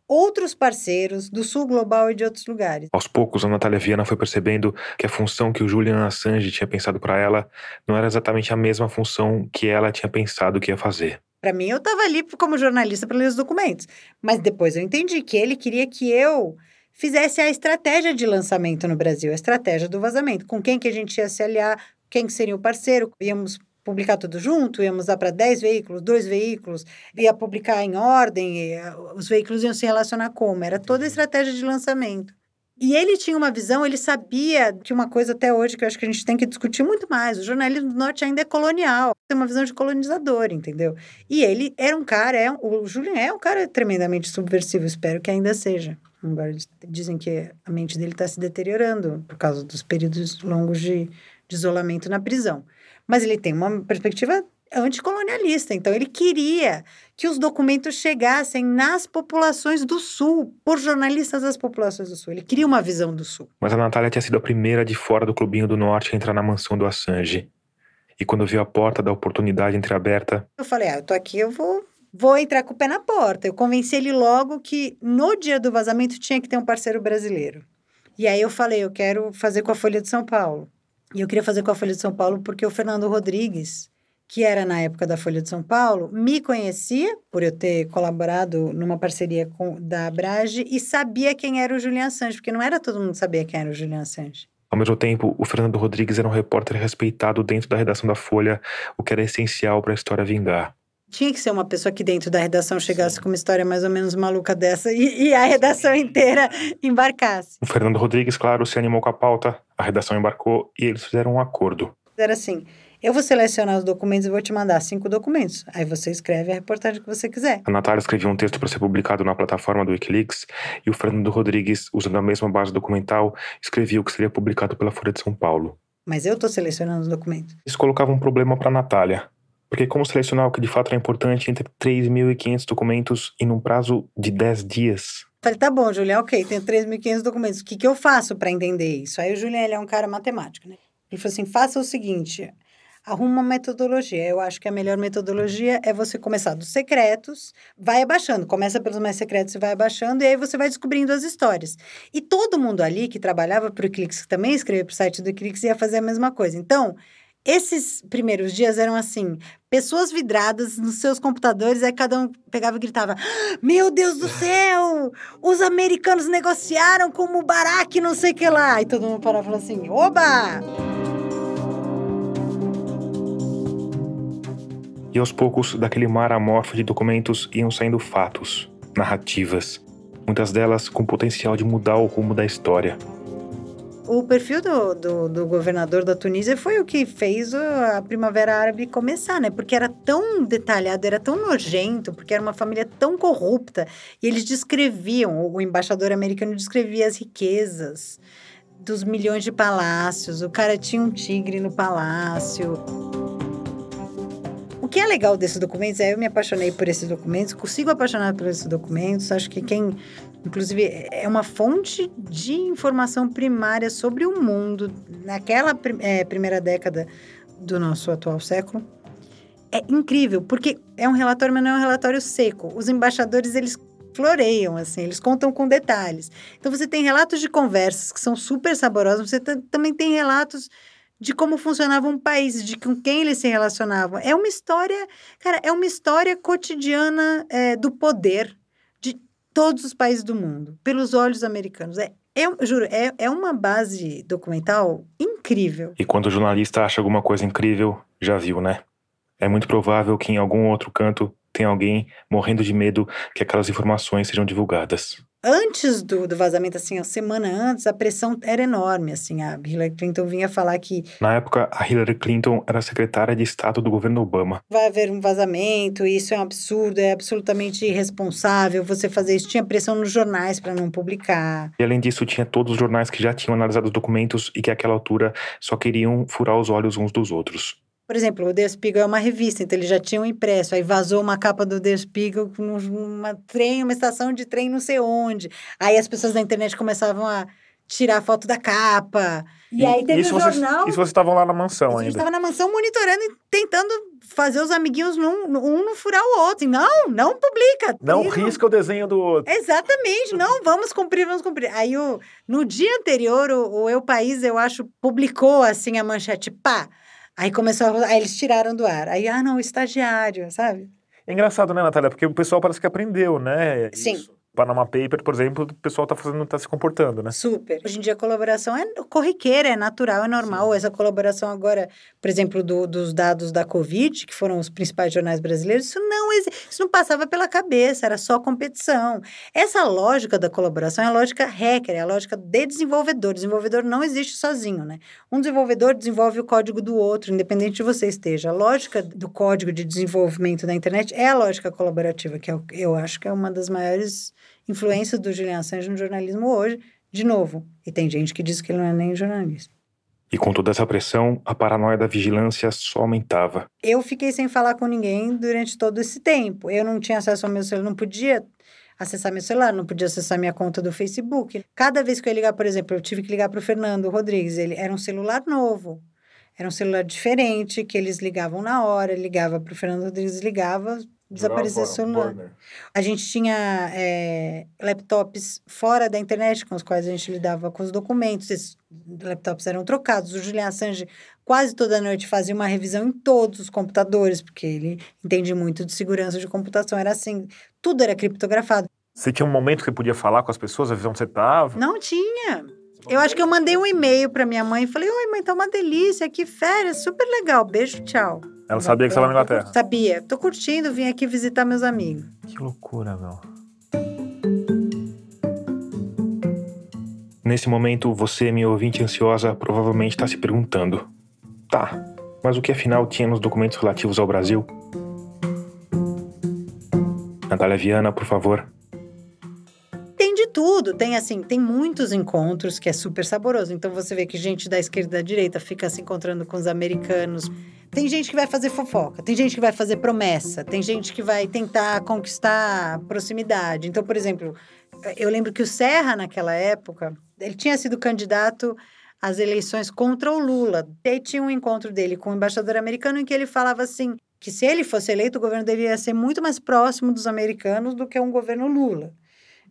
outros parceiros do sul global e de outros lugares. Aos poucos, a Natália Viana foi percebendo que a função que o Julian Assange tinha pensado para ela não era exatamente a mesma função que ela tinha pensado que ia fazer. Para mim, eu estava ali como jornalista para ler os documentos, mas depois eu entendi que ele queria que eu fizesse a estratégia de lançamento no Brasil, a estratégia do vazamento, com quem que a gente ia se aliar, quem que seria o parceiro, íamos publicar tudo junto, íamos dar para 10 veículos, dois veículos, ia publicar em ordem, os veículos iam se relacionar como? Era toda a estratégia de lançamento. E ele tinha uma visão, ele sabia que uma coisa até hoje que eu acho que a gente tem que discutir muito mais, o jornalismo do norte ainda é colonial, tem uma visão de colonizador, entendeu? E ele era um cara, é, o Julian é um cara tremendamente subversivo, espero que ainda seja. Agora dizem que a mente dele está se deteriorando por causa dos períodos longos de, de isolamento na prisão mas ele tem uma perspectiva anticolonialista. Então, ele queria que os documentos chegassem nas populações do Sul, por jornalistas das populações do Sul. Ele queria uma visão do Sul. Mas a Natália tinha sido a primeira de fora do clubinho do Norte a entrar na mansão do Assange. E quando viu a porta da oportunidade entreaberta... Eu falei, ah, eu tô aqui, eu vou, vou entrar com o pé na porta. Eu convenci ele logo que no dia do vazamento tinha que ter um parceiro brasileiro. E aí eu falei, eu quero fazer com a Folha de São Paulo. E eu queria fazer com a Folha de São Paulo porque o Fernando Rodrigues, que era na época da Folha de São Paulo, me conhecia por eu ter colaborado numa parceria com da Abrage e sabia quem era o Julian Assange, porque não era todo mundo que sabia quem era o Julian Assange. Ao mesmo tempo, o Fernando Rodrigues era um repórter respeitado dentro da redação da Folha, o que era essencial para a história vingar. Tinha que ser uma pessoa que dentro da redação chegasse Sim. com uma história mais ou menos maluca dessa e, e, a redação inteira embarcasse. O Fernando Rodrigues, claro, se animou com a pauta, a redação embarcou e eles fizeram um acordo. Era assim: eu vou selecionar os documentos e vou te mandar cinco documentos. Aí você escreve a reportagem que você quiser. A Natália escreveu um texto para ser publicado na plataforma do Wikileaks e o Fernando Rodrigues, usando a mesma base documental, escrevia o que seria publicado pela Folha de São Paulo. Mas eu estou selecionando os documentos. Isso colocava um problema para a Natália. Porque como selecionar o que de fato é importante entre 3.500 documentos em um prazo de 10 dias? Falei, tá bom, Julião, ok, tem 3.500 documentos. O que, que eu faço para entender isso? Aí o Julião, ele é um cara matemático, né? Ele falou assim, faça o seguinte, arruma uma metodologia. Eu acho que a melhor metodologia é você começar dos secretos, vai abaixando, começa pelos mais secretos e vai abaixando, e aí você vai descobrindo as histórias. E todo mundo ali que trabalhava para o Eclipse, que também escrevia para o site do Eclipse, ia fazer a mesma coisa. Então, Esses primeiros dias eram assim, pessoas vidradas nos seus computadores, aí cada um pegava e gritava: Meu Deus do céu! Os americanos negociaram com o Mubarak, não sei o que lá. E todo mundo parava e falava assim: Oba! E aos poucos, daquele mar amorfo de documentos iam saindo fatos, narrativas, muitas delas com potencial de mudar o rumo da história. O perfil do, do, do, governador da Tunísia foi o que fez a Primavera Árabe começar, né? Porque era tão detalhado, era tão nojento, porque era uma família tão corrupta. E eles descreviam, o embaixador americano descrevia as riquezas dos milhões de palácios. O cara tinha um tigre no palácio. O que é legal desses documentos é eu me apaixonei por esses documentos, consigo apaixonar por esses documentos. Acho que quem Inclusive, é uma fonte de informação primária sobre o mundo naquela é, primeira década do nosso atual século. É incrível, porque é um relatório, mas não é um relatório seco. Os embaixadores, eles floreiam, assim, eles contam com detalhes. Então, você tem relatos de conversas que são super saborosas, você também tem relatos de como funcionava um país, de com quem eles se relacionavam. É uma história, cara, é uma história cotidiana é, do poder todos os países do mundo, pelos olhos americanos. É, é juro, é, é uma base documental incrível. E quando o jornalista acha alguma coisa incrível, já viu, né? É muito provável que em algum outro canto tenha alguém morrendo de medo que aquelas informações sejam divulgadas antes do, do vazamento, assim, a semana antes, a pressão era enorme, assim, a Hillary Clinton vinha falar que... Na época, a Hillary Clinton era secretária de Estado do governo Obama. Vai haver um vazamento, isso é um absurdo, é absolutamente irresponsável você fazer isso. Tinha pressão nos jornais para não publicar. E além disso, tinha todos os jornais que já tinham analisado os documentos e que àquela altura só queriam furar os olhos uns dos outros. Por exemplo, o The Spiegel é uma revista, então eles já tinham impresso. Aí vazou uma capa do The Spiegel numa trem, uma estação de trem não sei onde. Aí as pessoas da internet começavam a tirar foto da capa. E, e aí teve isso um jornal... Vocês, isso vocês estavam lá na mansão ainda. A gente estava na mansão monitorando e tentando fazer os amiguinhos num, um não furar o outro. Não, não publica. Não risca o desenho do outro. Exatamente. Não, vamos cumprir, vamos cumprir. Aí, o, no dia anterior, o, o Eu País, eu acho, publicou, assim, a manchete, pá... Aí começou a... Aí eles tiraram do ar. Aí, ah, não, estagiário, sabe? É engraçado, né, Natália? Porque o pessoal parece que aprendeu, né? Sim. Isso. Panama Paper, por exemplo, o pessoal está fazendo, tá se comportando, né? Super. Hoje em dia a colaboração é corriqueira, é natural, é normal. Sim. Essa colaboração agora, por exemplo, do, dos dados da Covid, que foram os principais jornais brasileiros, isso não, isso não passava pela cabeça, era só competição. Essa lógica da colaboração é a lógica hacker, é a lógica de desenvolvedor. Desenvolvedor não existe sozinho, né? Um desenvolvedor desenvolve o código do outro, independente de você esteja. A lógica do código de desenvolvimento da internet é a lógica colaborativa, que é, eu acho que é uma das maiores influência do Julian Assange no jornalismo hoje, de novo. E tem gente que diz que ele não é nem jornalista. E com toda essa pressão, a paranoia da vigilância só aumentava. Eu fiquei sem falar com ninguém durante todo esse tempo. Eu não tinha acesso ao meu celular, não podia acessar meu celular, não podia acessar minha conta do Facebook. Cada vez que eu ia ligar, por exemplo, eu tive que ligar para o Fernando Rodrigues, ele era um celular novo. Era um celular diferente, que eles ligavam na hora, ligava para o Fernando Rodrigues, ligava, desaparecer celular. A gente tinha é, laptops fora da internet com os quais a gente lidava com os documentos. Esses laptops eram trocados. O Julian Assange quase toda noite fazia uma revisão em todos os computadores, porque ele entende muito de segurança de computação. Era assim, tudo era criptografado. Você tinha um momento que você podia falar com as pessoas, a visão que você estava? Não tinha. Eu acho que eu mandei um e-mail para minha mãe e falei: Oi, mãe, tá uma delícia, que férias, super legal, beijo, tchau. Ela sabia que estava na Inglaterra? Sabia. Tô curtindo, vim aqui visitar meus amigos. Que loucura, meu. Nesse momento, você, minha ouvinte ansiosa, provavelmente está se perguntando: tá, mas o que afinal tinha nos documentos relativos ao Brasil? Natália Viana, por favor. Tem de tudo, tem assim, tem muitos encontros que é super saboroso. Então você vê que gente da esquerda e da direita fica se encontrando com os americanos tem gente que vai fazer fofoca, tem gente que vai fazer promessa, tem gente que vai tentar conquistar proximidade. Então, por exemplo, eu lembro que o Serra, naquela época, ele tinha sido candidato às eleições contra o Lula. E aí tinha um encontro dele com o embaixador americano em que ele falava assim que se ele fosse eleito, o governo deveria ser muito mais próximo dos americanos do que um governo Lula.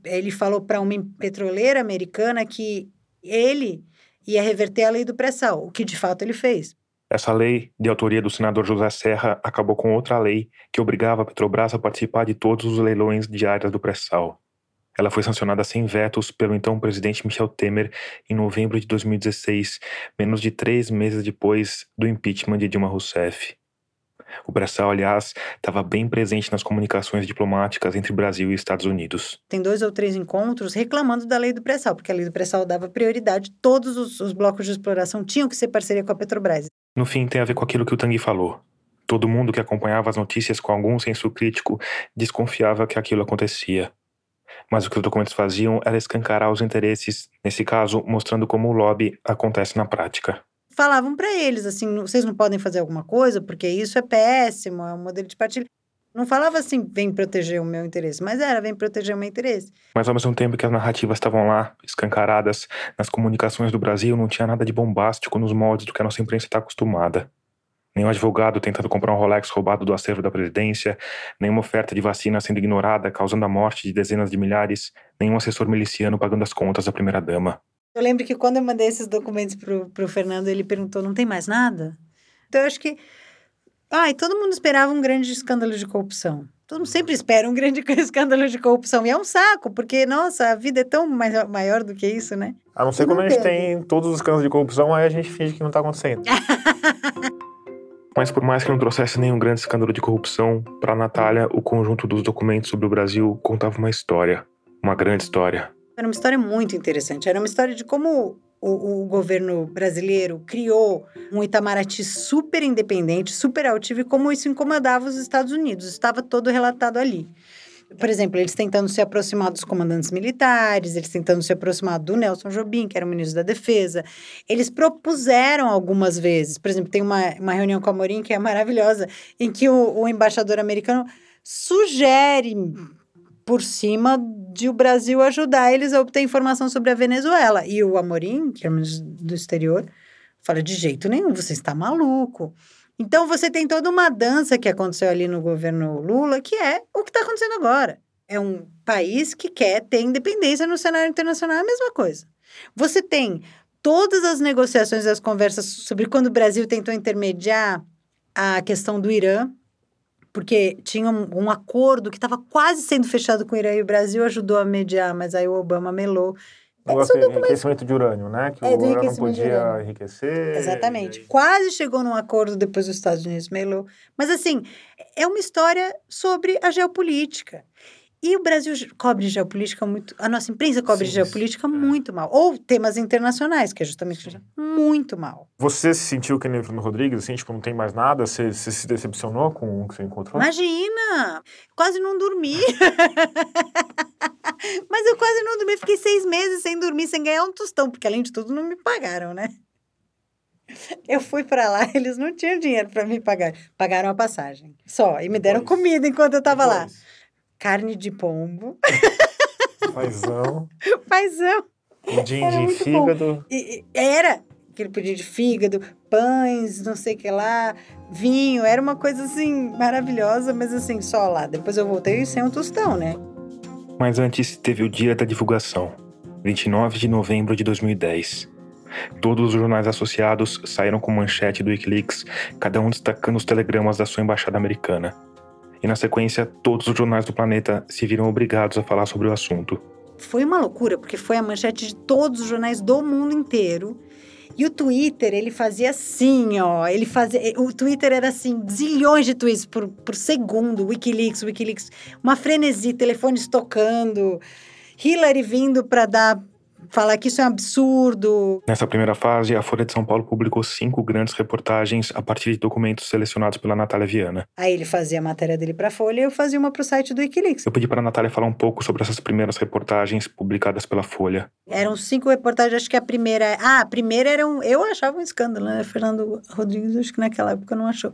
Ele falou para uma petroleira americana que ele ia reverter a lei do pré-sal, o que de fato ele fez. Essa lei, de autoria do senador José Serra, acabou com outra lei que obrigava a Petrobras a participar de todos os leilões de áreas do pré-sal. Ela foi sancionada sem vetos pelo então presidente Michel Temer em novembro de 2016, menos de três meses depois do impeachment de Dilma Rousseff. O pré-sal, aliás, estava bem presente nas comunicações diplomáticas entre Brasil e Estados Unidos. Tem dois ou três encontros reclamando da lei do pré-sal, porque a lei do pré-sal dava prioridade, todos os, os blocos de exploração tinham que ser parceria com a Petrobras. No fim, tem a ver com aquilo que o Tanguy falou. Todo mundo que acompanhava as notícias com algum senso crítico desconfiava que aquilo acontecia. Mas o que os documentos faziam era escancarar os interesses, nesse caso, mostrando como o lobby acontece na prática falavam para eles assim, vocês não podem fazer alguma coisa porque isso é péssimo, é um modelo de partilha. Não falava assim, vem proteger o meu interesse, mas era, vem proteger o meu interesse. Mas ao mesmo tempo que as narrativas estavam lá, escancaradas, nas comunicações do Brasil não tinha nada de bombástico nos moldes do que a nossa imprensa está acostumada. Nenhum advogado tentando comprar um Rolex roubado do acervo da presidência, nenhuma oferta de vacina sendo ignorada, causando a morte de dezenas de milhares, nenhum assessor miliciano pagando as contas da primeira-dama. Eu lembro que quando eu mandei esses documentos pro, pro Fernando, ele perguntou: não tem mais nada? Então eu acho que. Ai, todo mundo esperava um grande escândalo de corrupção. Todo mundo sempre espera um grande escândalo de corrupção. E é um saco, porque, nossa, a vida é tão maior, maior do que isso, né? A não ser quando a gente tem todos os escândalos de corrupção, aí a gente finge que não tá acontecendo. Mas por mais que não trouxesse nenhum grande escândalo de corrupção, para Natália, o conjunto dos documentos sobre o Brasil contava uma história, uma grande história. Era uma história muito interessante. Era uma história de como o, o, governo brasileiro criou um Itamaraty super independente, super altivo, e como isso incomodava os Estados Unidos. Estava todo relatado ali. Por exemplo, eles tentando se aproximar dos comandantes militares, eles tentando se aproximar do Nelson Jobim, que era o ministro da Defesa. Eles propuseram algumas vezes. Por exemplo, tem uma, uma reunião com a Morim que é maravilhosa, em que o, o embaixador americano sugere por cima de o Brasil ajudar eles a obter informação sobre a Venezuela. E o Amorim, que é ministro do exterior, fala: de jeito nenhum, você está maluco. Então você tem toda uma dança que aconteceu ali no governo Lula, que é o que está acontecendo agora. É um país que quer ter independência no cenário internacional, é a mesma coisa. Você tem todas as negociações as conversas sobre quando o Brasil tentou intermediar a questão do Irã, porque tinha um, um acordo que estava quase sendo fechado com o Irã e o Brasil ajudou a mediar, mas aí o Obama melou. O é, enriquecimento de urânio, né? Que é, o urânio não podia enriquecer. Exatamente. Quase chegou num acordo depois dos Estados Unidos melou. Mas, assim, é uma história sobre a geopolítica. E o Brasil cobre geopolítica muito. A nossa imprensa cobre sim, geopolítica sim. É. muito mal. Ou temas internacionais, que é justamente sim. muito mal. Você se sentiu que nem Bruno Rodrigues, assim, tipo, não tem mais nada? Você, você se decepcionou com o que você encontrou? Imagina! Quase não dormi. Mas eu quase não dormi. Fiquei seis meses sem dormir, sem ganhar um tostão, porque além de tudo não me pagaram, né? Eu fui para lá, eles não tinham dinheiro para me pagar. Pagaram a passagem. Só. E me deram Depois. comida enquanto eu estava lá carne de pombo. Fazão. Fazão. Pudim de fígado. E, era aquele pudim de fígado, pães, não sei o que lá, vinho. Era uma coisa assim maravilhosa, mas assim, só lá. Depois eu voltei sem um tostão, né? Mas antes teve o dia da divulgação, 29 de novembro de 2010. Todos os jornais associados saíram com manchete do Wikileaks, cada um destacando os telegramas da sua embaixada americana e na sequência todos os jornais do planeta se viram obrigados a falar sobre o assunto. Foi uma loucura, porque foi a manchete de todos os jornais do mundo inteiro. E o Twitter, ele fazia assim, ó. Ele fazia. O Twitter era assim, zilhões de tweets por, por segundo. Wikileaks, Wikileaks. Uma frenesi, telefones tocando. Hillary vindo para dar falar que isso é um absurdo. Nessa primeira fase, a Folha de São Paulo publicou cinco grandes reportagens a partir de documentos selecionados pela Natália Viana. Aí ele fazia a matéria dele para a Folha e eu fazia uma para o site do Wikileaks. Eu pedi para a Natália falar um pouco sobre essas primeiras reportagens publicadas pela Folha. Eram cinco reportagens, acho que a primeira... Ah, a primeira era um... Eu achava um escândalo, né? Fernando Rodrigues, acho que naquela época não achou.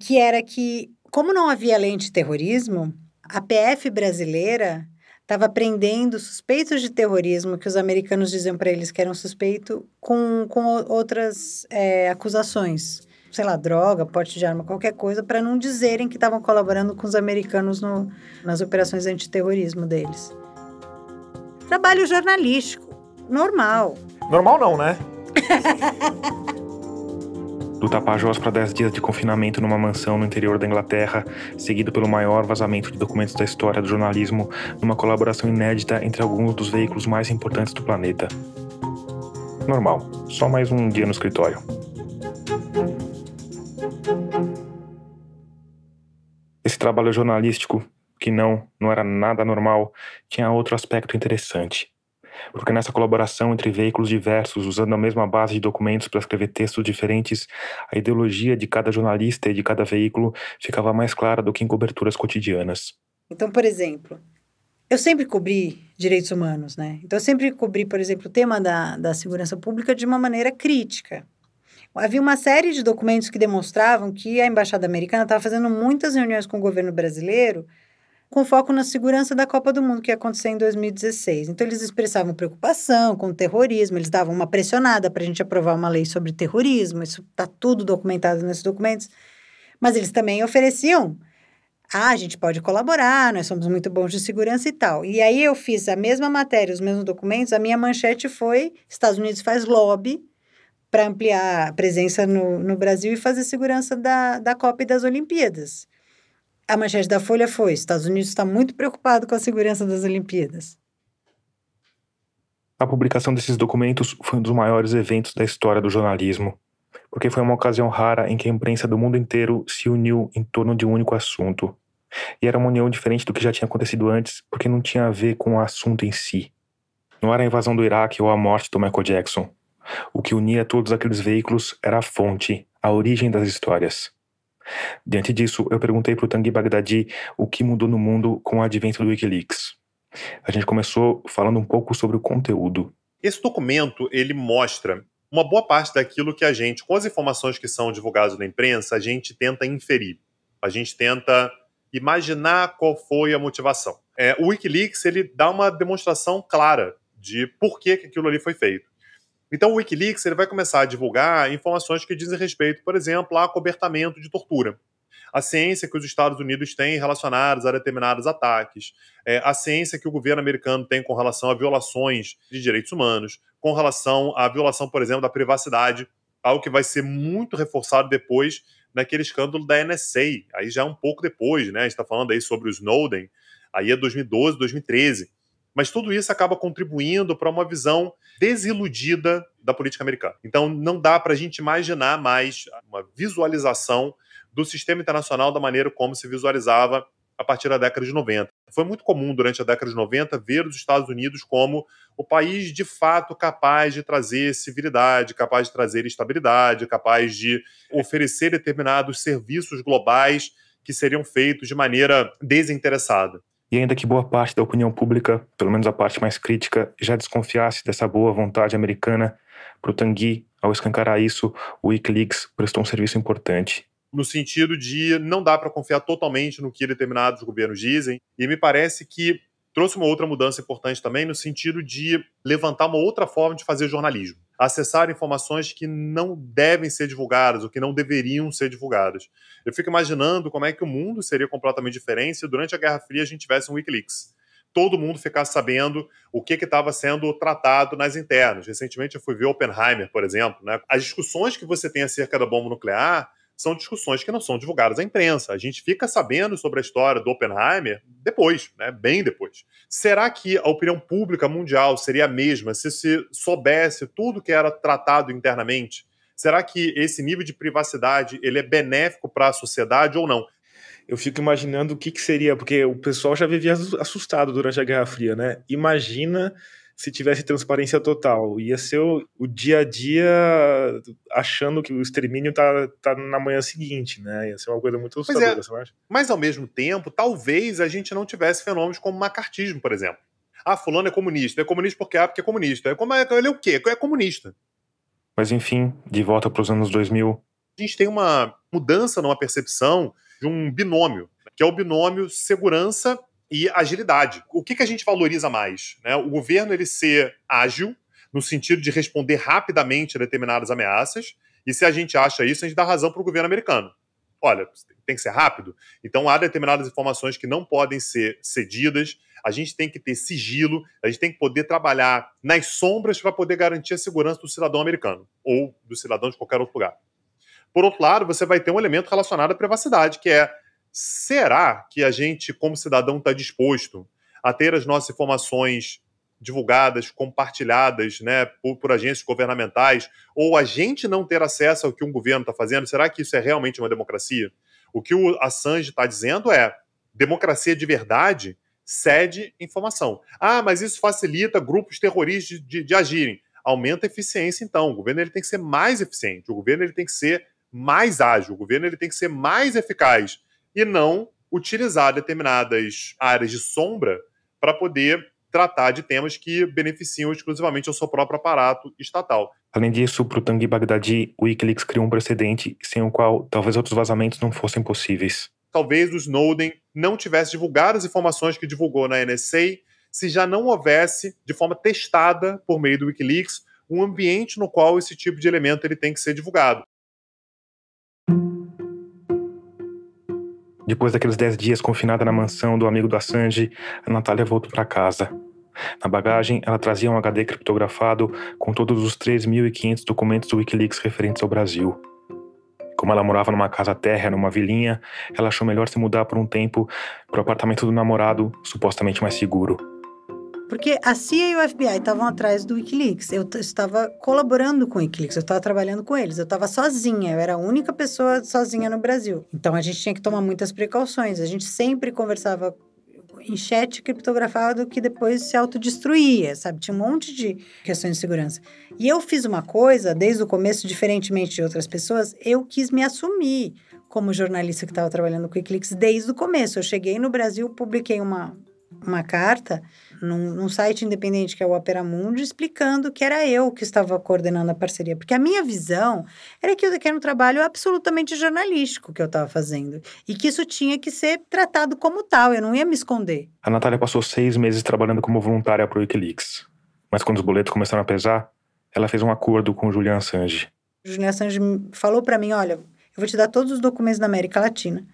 Que era que, como não havia lei de terrorismo, a PF brasileira estava prendendo suspeitos de terrorismo, que os americanos diziam para eles que eram suspeitos, com, com outras é, acusações. Sei lá, droga, porte de arma, qualquer coisa, para não dizerem que estavam colaborando com os americanos no, nas operações antiterrorismo deles. Trabalho jornalístico, normal. Normal não, né? Do Tapajós para 10 dias de confinamento numa mansão no interior da Inglaterra, seguido pelo maior vazamento de documentos da história do jornalismo, numa colaboração inédita entre alguns dos veículos mais importantes do planeta. Normal, só mais um dia no escritório. Esse trabalho jornalístico, que não, não era nada normal, tinha outro aspecto interessante porque nessa colaboração entre veículos diversos, usando a mesma base de documentos para escrever textos diferentes, a ideologia de cada jornalista e de cada veículo ficava mais clara do que em coberturas cotidianas. Então, por exemplo, eu sempre cobri direitos humanos, né? Então, eu sempre cobri, por exemplo, o tema da, da segurança pública de uma maneira crítica. Havia uma série de documentos que demonstravam que a embaixada americana estava fazendo muitas reuniões com o governo brasileiro com foco na segurança da Copa do Mundo que ia acontecer em 2016. Então, eles expressavam preocupação com o terrorismo, eles davam uma pressionada para a gente aprovar uma lei sobre terrorismo, isso está tudo documentado nesses documentos. Mas eles também ofereciam ah, a gente pode colaborar, nós somos muito bons de segurança e tal. E aí eu fiz a mesma matéria, os mesmos documentos, a minha manchete foi Estados Unidos faz lobby para ampliar a presença no, no Brasil e fazer segurança da, da Copa e das Olimpíadas. A manchete da Folha foi: Estados Unidos está muito preocupado com a segurança das Olimpíadas. A publicação desses documentos foi um dos maiores eventos da história do jornalismo, porque foi uma ocasião rara em que a imprensa do mundo inteiro se uniu em torno de um único assunto. E era uma união diferente do que já tinha acontecido antes, porque não tinha a ver com o assunto em si. Não era a invasão do Iraque ou a morte do Michael Jackson. O que unia todos aqueles veículos era a fonte, a origem das histórias. Diante disso, eu perguntei para o Tanguy Baghdadi o que mudou no mundo com o advento do Wikileaks. A gente começou falando um pouco sobre o conteúdo. Esse documento, ele mostra uma boa parte daquilo que a gente, com as informações que são divulgadas na imprensa, a gente tenta inferir. A gente tenta imaginar qual foi a motivação. É, o Wikileaks ele dá uma demonstração clara de por que, que aquilo ali foi feito. Então o Wikileaks ele vai começar a divulgar informações que dizem respeito, por exemplo, a cobertamento de tortura. A ciência que os Estados Unidos têm relacionadas a determinados ataques, é, a ciência que o governo americano tem com relação a violações de direitos humanos, com relação à violação, por exemplo, da privacidade, algo que vai ser muito reforçado depois naquele escândalo da NSA, aí já é um pouco depois, né? A gente está falando aí sobre o Snowden, aí é 2012, 2013. Mas tudo isso acaba contribuindo para uma visão desiludida da política americana. Então, não dá para a gente imaginar mais uma visualização do sistema internacional da maneira como se visualizava a partir da década de 90. Foi muito comum durante a década de 90 ver os Estados Unidos como o país de fato capaz de trazer civilidade, capaz de trazer estabilidade, capaz de oferecer determinados serviços globais que seriam feitos de maneira desinteressada. E ainda que boa parte da opinião pública, pelo menos a parte mais crítica, já desconfiasse dessa boa vontade americana, para o Tanguy, ao escancarar isso, o Wikileaks prestou um serviço importante. No sentido de não dá para confiar totalmente no que determinados governos dizem, e me parece que trouxe uma outra mudança importante também no sentido de levantar uma outra forma de fazer jornalismo. Acessar informações que não devem ser divulgadas, ou que não deveriam ser divulgadas. Eu fico imaginando como é que o mundo seria completamente diferente se durante a Guerra Fria a gente tivesse um Wikileaks. Todo mundo ficasse sabendo o que estava sendo tratado nas internas. Recentemente eu fui ver Oppenheimer, por exemplo. Né? As discussões que você tem acerca da bomba nuclear são discussões que não são divulgadas à imprensa. A gente fica sabendo sobre a história do Oppenheimer depois, né? bem depois. Será que a opinião pública mundial seria a mesma se se soubesse tudo que era tratado internamente? Será que esse nível de privacidade ele é benéfico para a sociedade ou não? Eu fico imaginando o que, que seria, porque o pessoal já vivia assustado durante a Guerra Fria, né? Imagina se tivesse transparência total. Ia ser o, o, dia a dia achando que o extermínio tá, tá na manhã seguinte, né? Ia ser uma coisa muito assustadora, é, você acha? Mas ao mesmo tempo, talvez a gente não tivesse fenômenos como macartismo, por exemplo. Ah, fulano é comunista. É comunista porque é, porque é comunista. É, como é, ele é o quê? É comunista. Mas enfim, de volta para os anos 2000. A gente tem uma mudança numa percepção de um binômio, que é o binômio segurança e agilidade. O que, que a gente valoriza mais? Né? O governo ele ser ágil, no sentido de responder rapidamente a determinadas ameaças, e se a gente acha isso, a gente dá razão para o governo americano. Olha, tem que ser rápido. Então há determinadas informações que não podem ser cedidas, a gente tem que ter sigilo, a gente tem que poder trabalhar nas sombras para poder garantir a segurança do cidadão americano ou do cidadão de qualquer outro lugar. Por outro lado, você vai ter um elemento relacionado à privacidade, que é será que a gente, como cidadão, está disposto a ter as nossas informações divulgadas, compartilhadas né, por, por, agências governamentais, ou a gente não ter acesso ao que um governo está fazendo? Será que isso é realmente uma democracia? O que o Assange está dizendo é democracia de verdade cede informação. Ah, mas isso facilita grupos terroristas de, de, de agirem. Aumenta a eficiência, então. O governo ele tem que ser mais eficiente, o governo ele tem que ser mais ágil, o governo ele tem que ser mais eficaz e não utilizar determinadas áreas de sombra para poder tratar de temas que beneficiam exclusivamente ao seu próprio aparato estatal. Além disso, para o Tanguy Baghdadi, o Wikileaks criou um precedente sem o qual talvez outros vazamentos não fossem possíveis. Talvez o Snowden não tivesse divulgado as informações que divulgou na NSA se já não houvesse, de forma testada por meio do Wikileaks, um ambiente no qual esse tipo de elemento ele tem que ser divulgado. Depois daqueles 10 dias confinada na mansão do amigo do Assange, a Natália voltou para casa. Na bagagem, ela trazia um HD criptografado com todos os 3.500 documentos do Wikileaks referentes ao Brasil. Como ela morava numa casa térrea, numa vilinha, ela achou melhor se mudar por um tempo para o apartamento do namorado, supostamente mais seguro. Porque a CIA e o FBI estavam atrás do Wikileaks. Eu estava colaborando com o Wikileaks, eu estava trabalhando com eles. Eu estava sozinha, eu era a única pessoa sozinha no Brasil. Então a gente tinha que tomar muitas precauções. A gente sempre conversava em chat criptografado que depois se autodestruía, sabe? Tinha um monte de questões de segurança. E eu fiz uma coisa, desde o começo, diferentemente de outras pessoas, eu quis me assumir como jornalista que estava trabalhando com o Wikileaks desde o começo. Eu cheguei no Brasil, publiquei uma, uma carta num, num, site independente que é o Opera Mundi, explicando que era eu que estava coordenando a parceria. Porque a minha visão era que, eu, que era um trabalho absolutamente jornalístico que eu estava fazendo. E que isso tinha que ser tratado como tal, eu não ia me esconder. A Natália passou seis meses trabalhando como voluntária para o Wikileaks. Mas quando os boletos começaram a pesar, ela fez um acordo com o Julian Assange. O Julian Assange falou para mim, olha, eu vou te dar todos os documentos da América Latina.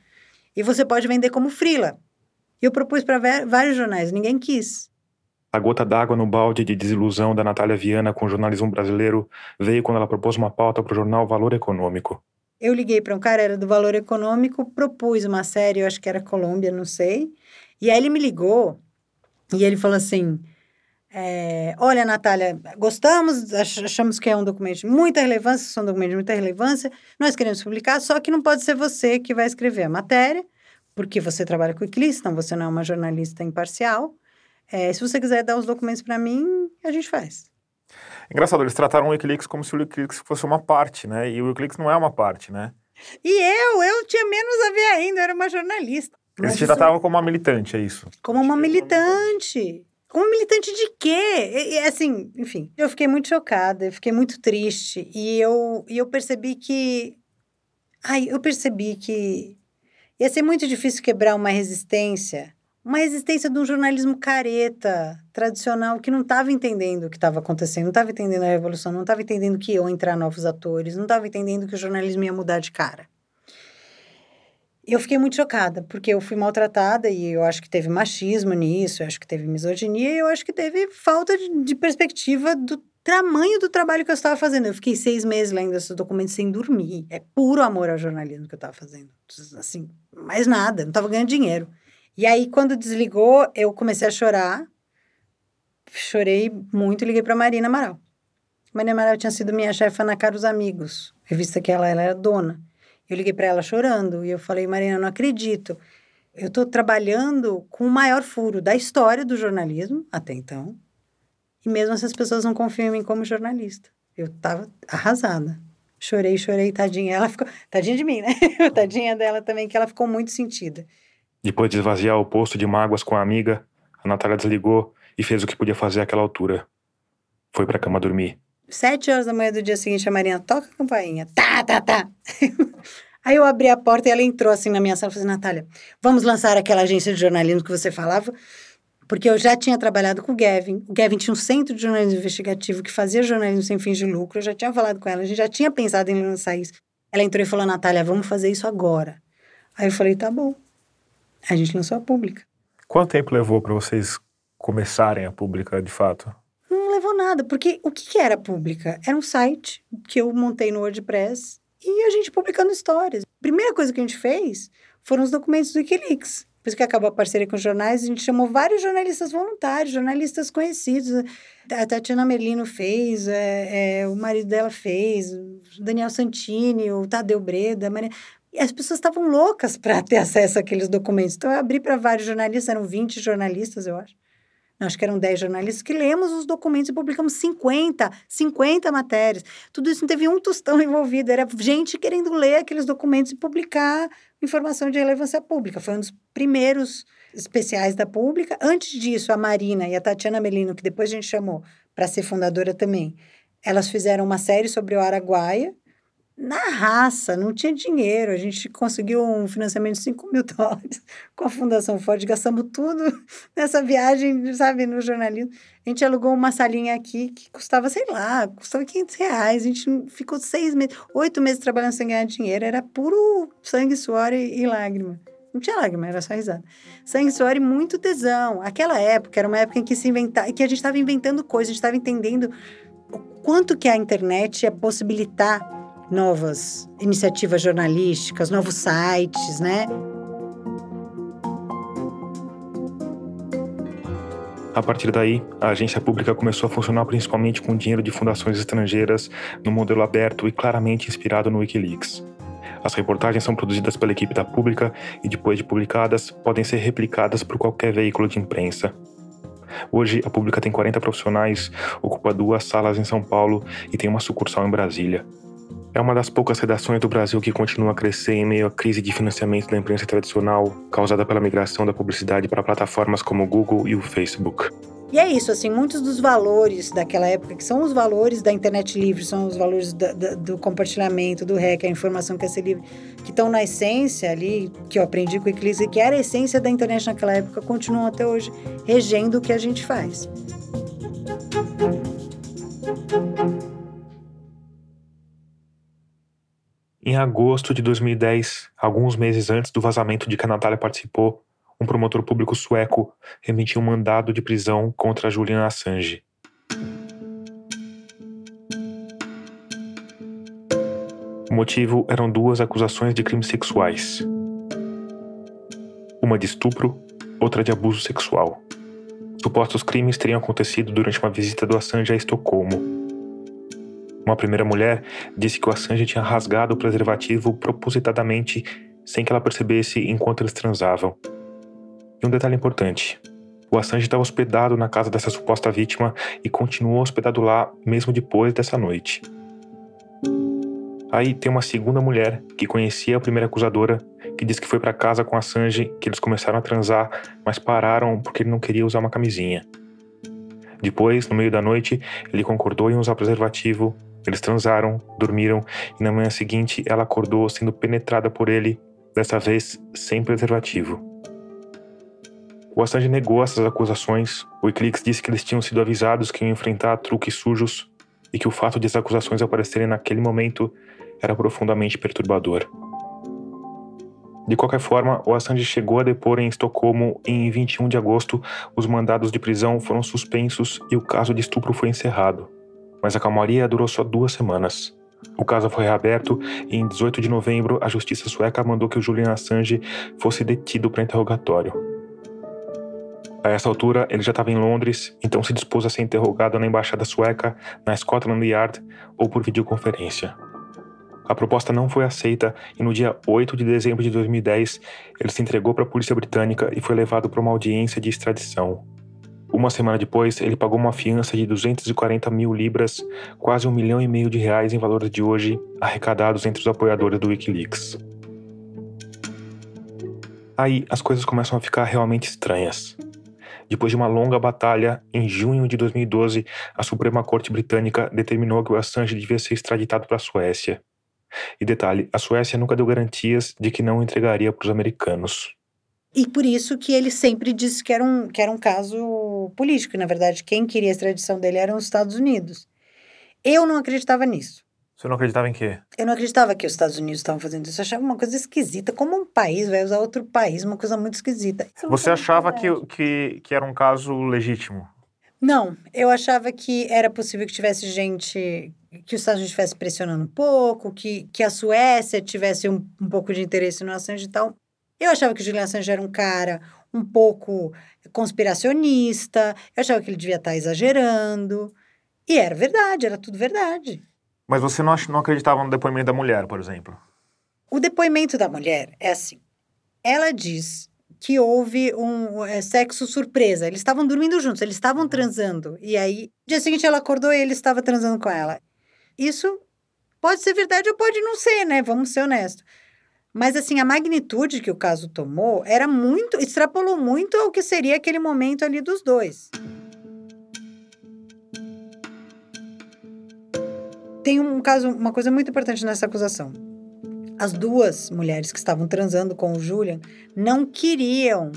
E você pode vender como frila. E eu propus para vários jornais, ninguém quis. A gota d'água no balde de desilusão da Natália Viana com o jornalismo brasileiro veio quando ela propôs uma pauta para o jornal Valor Econômico. Eu liguei para um cara, era do Valor Econômico, propus uma série, eu acho que era Colômbia, não sei. E aí ele me ligou e ele falou assim: é, Olha, Natália, gostamos, achamos que é um documento de muita relevância, são documentos de muita relevância, nós queremos publicar, só que não pode ser você que vai escrever a matéria, porque você trabalha com o Eclipse, então você não é uma jornalista imparcial. É, se você quiser dar os documentos para mim, a gente faz. Engraçado, eles trataram o Wikileaks como se o Wikileaks fosse uma parte, né? E o Wikileaks não é uma parte, né? E eu, eu tinha menos a ver ainda, eu era uma jornalista. Eles te tratavam como uma militante, é isso? Como uma militante. Como militante de quê? E, assim, enfim, eu fiquei muito chocada, eu fiquei muito triste. E eu, e eu percebi que. Ai, eu percebi que ia ser muito difícil quebrar uma resistência uma resistência de um jornalismo careta, tradicional, que não estava entendendo o que estava acontecendo, não estava entendendo a revolução, não estava entendendo que iam entrar novos atores, não estava entendendo que o jornalismo ia mudar de cara. Eu fiquei muito chocada, porque eu fui maltratada e eu acho que teve machismo nisso, eu acho que teve misoginia e eu acho que teve falta de, de perspectiva do tamanho do trabalho que eu estava fazendo. Eu fiquei seis meses lendo esses documentos sem dormir. É puro amor ao jornalismo que eu estava fazendo. Assim, mais nada, não estava ganhando dinheiro. E aí, quando desligou, eu comecei a chorar. Chorei muito e liguei para Marina Amaral. Marina Amaral tinha sido minha chefa na Caros Amigos, revista que ela, ela era dona. Eu liguei para ela chorando e eu falei, Marina, não acredito. Eu estou trabalhando com o maior furo da história do jornalismo, até então, e mesmo essas pessoas não confiam em mim como jornalista. Eu estava arrasada. Chorei, chorei, tadinha. Ela ficou. Tadinha de mim, né? tadinha dela também, que ela ficou muito sentida. Depois de esvaziar o posto de mágoas com a amiga, a Natália desligou e fez o que podia fazer àquela altura. Foi pra cama dormir. Sete horas da manhã do dia seguinte, a Marina toca a campainha. Tá, tá, tá. Aí eu abri a porta e ela entrou assim na minha sala e falou assim, Natália, vamos lançar aquela agência de jornalismo que você falava? Porque eu já tinha trabalhado com o Gavin. O Gavin tinha um centro de jornalismo investigativo que fazia jornalismo sem fins de lucro. Eu já tinha falado com ela, a gente já tinha pensado em lançar isso. Ela entrou e falou, Natália, vamos fazer isso agora. Aí eu falei, tá bom. A gente lançou a pública. Quanto tempo levou para vocês começarem a pública de fato? Não levou nada, porque o que, que era pública? Era um site que eu montei no WordPress e a gente publicando histórias. Primeira coisa que a gente fez foram os documentos do Wikileaks. Por isso que acabou a parceria com os jornais, a gente chamou vários jornalistas voluntários, jornalistas conhecidos. A Tatiana Merlino fez, é, é, o marido dela fez, o Daniel Santini, o Tadeu Breda, a Maria... As pessoas estavam loucas para ter acesso àqueles documentos. Então, eu abri para vários jornalistas, eram 20 jornalistas, eu acho. Não, acho que eram 10 jornalistas que lemos os documentos e publicamos 50, 50 matérias. Tudo isso não teve um tostão envolvido, era gente querendo ler aqueles documentos e publicar informação de relevância pública. Foi um dos primeiros especiais da pública. Antes disso, a Marina e a Tatiana Melino, que depois a gente chamou para ser fundadora também, elas fizeram uma série sobre o Araguaia, na raça, não tinha dinheiro. A gente conseguiu um financiamento de 5 mil dólares com a Fundação Ford, gastamos tudo nessa viagem, sabe, no jornalismo. A gente alugou uma salinha aqui que custava, sei lá, custava 500 reais. A gente ficou seis meses, oito meses trabalhando sem ganhar dinheiro. Era puro sangue, suor e, e lágrima. Não tinha lágrima, era só risada. Sangue, suor e muito tesão. Aquela época era uma época em que se inventava, que a gente estava inventando coisas, a gente estava entendendo o quanto que a internet ia possibilitar novas iniciativas jornalísticas, novos sites, né? A partir daí, a agência pública começou a funcionar principalmente com dinheiro de fundações estrangeiras, no modelo aberto e claramente inspirado no Wikileaks. As reportagens são produzidas pela equipe da pública e, depois de publicadas, podem ser replicadas por qualquer veículo de imprensa. Hoje, a pública tem 40 profissionais, ocupa duas salas em São Paulo e tem uma sucursal em Brasília. É uma das poucas redações do Brasil que continua a crescer em meio à crise de financiamento da imprensa tradicional, causada pela migração da publicidade para plataformas como o Google e o Facebook. E é isso, assim, muitos dos valores daquela época, que são os valores da internet livre, são os valores da, da, do compartilhamento, do REC, a informação que é ser livre, que estão na essência ali, que eu aprendi com o Eclipse, que era a essência da internet naquela época, continuam até hoje regendo o que a gente faz. Em agosto de 2010, alguns meses antes do vazamento de que a Natália participou, um promotor público sueco emitiu um mandado de prisão contra Julian Assange. O motivo eram duas acusações de crimes sexuais. Uma de estupro, outra de abuso sexual. Supostos crimes teriam acontecido durante uma visita do Assange a Estocolmo, uma primeira mulher disse que o Assange tinha rasgado o preservativo propositadamente sem que ela percebesse enquanto eles transavam. E um detalhe importante: o Assange estava hospedado na casa dessa suposta vítima e continuou hospedado lá mesmo depois dessa noite. Aí tem uma segunda mulher que conhecia a primeira acusadora, que disse que foi para casa com Assange, que eles começaram a transar, mas pararam porque ele não queria usar uma camisinha. Depois, no meio da noite, ele concordou em usar preservativo eles transaram, dormiram e na manhã seguinte ela acordou sendo penetrada por ele, dessa vez sem preservativo. O Assange negou essas acusações. O Wikileaks disse que eles tinham sido avisados que iam enfrentar truques sujos e que o fato de as acusações aparecerem naquele momento era profundamente perturbador. De qualquer forma, o Assange chegou a depor em Estocolmo e em 21 de agosto os mandados de prisão foram suspensos e o caso de estupro foi encerrado mas a calmaria durou só duas semanas. O caso foi reaberto e, em 18 de novembro, a justiça sueca mandou que o Julian Assange fosse detido para interrogatório. A essa altura, ele já estava em Londres, então se dispôs a ser interrogado na embaixada sueca, na Scotland Yard ou por videoconferência. A proposta não foi aceita e no dia 8 de dezembro de 2010, ele se entregou para a polícia britânica e foi levado para uma audiência de extradição. Uma semana depois, ele pagou uma fiança de 240 mil libras, quase um milhão e meio de reais em valores de hoje, arrecadados entre os apoiadores do Wikileaks. Aí as coisas começam a ficar realmente estranhas. Depois de uma longa batalha, em junho de 2012, a Suprema Corte Britânica determinou que o Assange devia ser extraditado para a Suécia. E detalhe, a Suécia nunca deu garantias de que não entregaria para os americanos. E por isso que ele sempre disse que era um, que era um caso político. Na verdade, quem queria a extradição dele eram os Estados Unidos. Eu não acreditava nisso. Você não acreditava em quê? Eu não acreditava que os Estados Unidos estavam fazendo isso. Eu achava uma coisa esquisita. Como um país vai usar outro país, uma coisa muito esquisita. Você achava que, que, que era um caso legítimo? Não, eu achava que era possível que tivesse gente que os Estados Unidos estivesse pressionando um pouco, que, que a Suécia tivesse um, um pouco de interesse no Assange e tal. Eu achava que o Julian Assange era um cara um pouco conspiracionista, eu achava que ele devia estar exagerando. E era verdade, era tudo verdade. Mas você não, não acreditava no depoimento da mulher, por exemplo? O depoimento da mulher é assim. Ela diz que houve um é, sexo surpresa. Eles estavam dormindo juntos, eles estavam transando. E aí, dia seguinte, ela acordou e ele estava transando com ela. Isso pode ser verdade ou pode não ser, né? Vamos ser honestos. Mas, assim, a magnitude que o caso tomou era muito, extrapolou muito ao que seria aquele momento ali dos dois. Tem um caso, uma coisa muito importante nessa acusação. As duas mulheres que estavam transando com o Julian não queriam